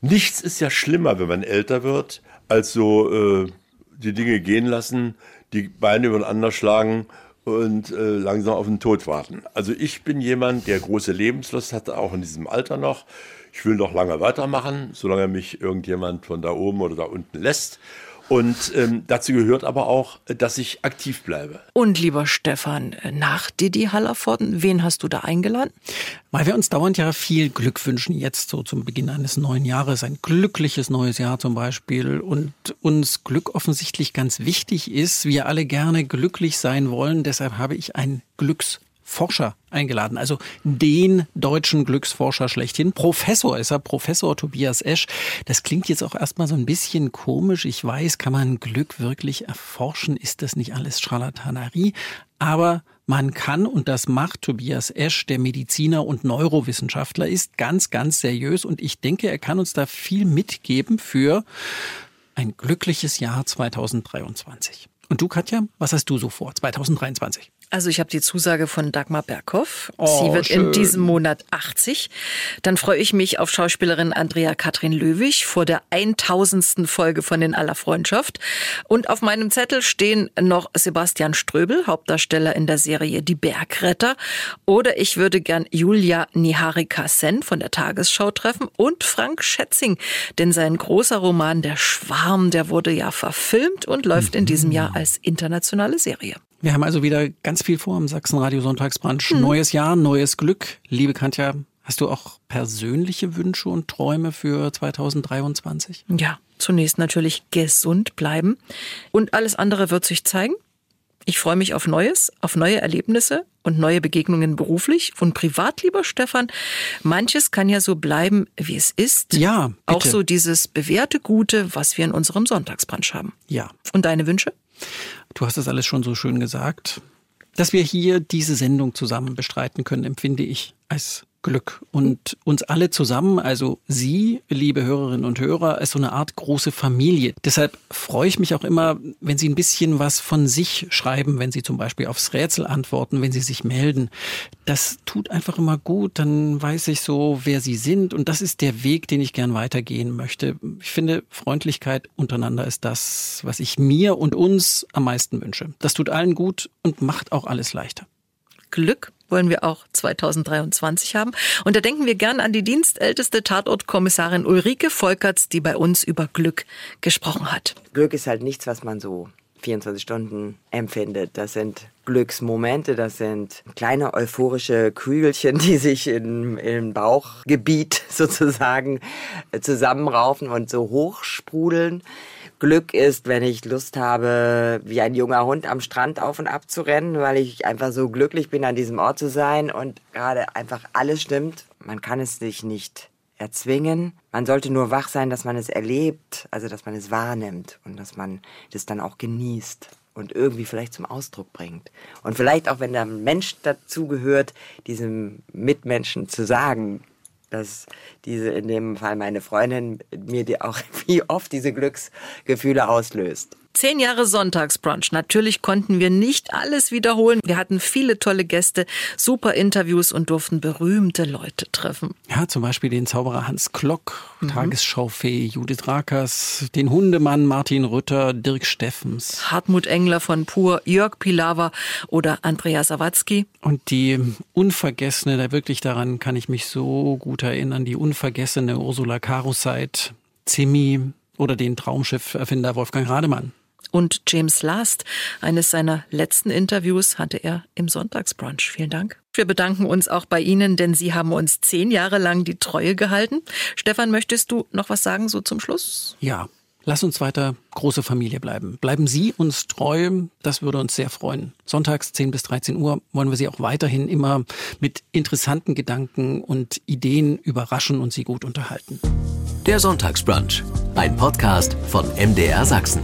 Nichts ist ja schlimmer, wenn man älter wird, als so äh, die Dinge gehen lassen, die Beine übereinander schlagen und äh, langsam auf den Tod warten. Also ich bin jemand, der große Lebenslust hatte, auch in diesem Alter noch. Ich will noch lange weitermachen, solange mich irgendjemand von da oben oder da unten lässt. Und ähm, dazu gehört aber auch, dass ich aktiv bleibe. Und lieber Stefan, nach Didi Hallervorden, wen hast du da eingeladen? Weil wir uns dauernd ja viel Glück wünschen, jetzt so zum Beginn eines neuen Jahres, ein glückliches neues Jahr zum Beispiel. Und uns Glück offensichtlich ganz wichtig ist, wir alle gerne glücklich sein wollen. Deshalb habe ich ein Glücks Forscher eingeladen, also den deutschen Glücksforscher schlechthin. Professor ist er, Professor Tobias Esch. Das klingt jetzt auch erstmal so ein bisschen komisch. Ich weiß, kann man Glück wirklich erforschen? Ist das nicht alles Scharlatanerie? Aber man kann, und das macht Tobias Esch, der Mediziner und Neurowissenschaftler, ist ganz, ganz seriös. Und ich denke, er kann uns da viel mitgeben für ein glückliches Jahr 2023. Und du, Katja, was hast du so vor 2023? Also ich habe die Zusage von Dagmar Berghoff. Oh, Sie wird schön. in diesem Monat 80. Dann freue ich mich auf Schauspielerin Andrea Katrin Löwig vor der 1000. Folge von In aller Freundschaft. Und auf meinem Zettel stehen noch Sebastian Ströbel, Hauptdarsteller in der Serie Die Bergretter. Oder ich würde gern Julia Niharika Sen von der Tagesschau treffen und Frank Schätzing. Denn sein großer Roman Der Schwarm, der wurde ja verfilmt und läuft in diesem Jahr als internationale Serie. Wir haben also wieder ganz viel vor im Sachsenradio Sonntagsbrunch. Neues Jahr, neues Glück. Liebe Katja, hast du auch persönliche Wünsche und Träume für 2023? Ja, zunächst natürlich gesund bleiben. Und alles andere wird sich zeigen. Ich freue mich auf Neues, auf neue Erlebnisse und neue Begegnungen beruflich und privat, lieber Stefan. Manches kann ja so bleiben, wie es ist. Ja, bitte. Auch so dieses bewährte Gute, was wir in unserem Sonntagsbrunch haben. Ja. Und deine Wünsche? Du hast das alles schon so schön gesagt. Dass wir hier diese Sendung zusammen bestreiten können, empfinde ich als Glück. Und uns alle zusammen, also Sie, liebe Hörerinnen und Hörer, ist so eine Art große Familie. Deshalb freue ich mich auch immer, wenn Sie ein bisschen was von sich schreiben, wenn Sie zum Beispiel aufs Rätsel antworten, wenn Sie sich melden. Das tut einfach immer gut. Dann weiß ich so, wer Sie sind. Und das ist der Weg, den ich gern weitergehen möchte. Ich finde, Freundlichkeit untereinander ist das, was ich mir und uns am meisten wünsche. Das tut allen gut und macht auch alles leichter. Glück wollen wir auch 2023 haben. Und da denken wir gern an die dienstälteste Tatortkommissarin Ulrike Volkerts, die bei uns über Glück gesprochen hat. Glück ist halt nichts, was man so 24 Stunden empfindet. Das sind Glücksmomente, das sind kleine euphorische Kügelchen, die sich im, im Bauchgebiet [LAUGHS] sozusagen zusammenraufen und so hochsprudeln. Glück ist, wenn ich Lust habe, wie ein junger Hund am Strand auf und ab zu rennen, weil ich einfach so glücklich bin, an diesem Ort zu sein und gerade einfach alles stimmt. Man kann es sich nicht erzwingen. Man sollte nur wach sein, dass man es erlebt, also dass man es wahrnimmt und dass man das dann auch genießt und irgendwie vielleicht zum Ausdruck bringt. Und vielleicht auch, wenn der Mensch dazu gehört, diesem Mitmenschen zu sagen, dass diese, in dem Fall meine Freundin, mir die auch [LAUGHS] wie oft diese Glücksgefühle auslöst. Zehn Jahre Sonntagsbrunch. Natürlich konnten wir nicht alles wiederholen. Wir hatten viele tolle Gäste, super Interviews und durften berühmte Leute treffen. Ja, zum Beispiel den Zauberer Hans Klock, Tagesschaufee Judith Rakers, den Hundemann Martin Rütter, Dirk Steffens. Hartmut Engler von Pur, Jörg Pilawa oder Andrea Sawatzki. Und die unvergessene, da wirklich daran kann ich mich so gut erinnern, die unvergessene Ursula Karuseit, Zimmi oder den Traumschiff-Erfinder Wolfgang Rademann. Und James Last, eines seiner letzten Interviews hatte er im Sonntagsbrunch. Vielen Dank. Wir bedanken uns auch bei Ihnen, denn Sie haben uns zehn Jahre lang die Treue gehalten. Stefan, möchtest du noch was sagen so zum Schluss? Ja, Lass uns weiter große Familie bleiben. Bleiben Sie uns treu, das würde uns sehr freuen. Sonntags 10 bis 13 Uhr wollen wir Sie auch weiterhin immer mit interessanten Gedanken und Ideen überraschen und Sie gut unterhalten. Der Sonntagsbrunch, ein Podcast von MDR Sachsen.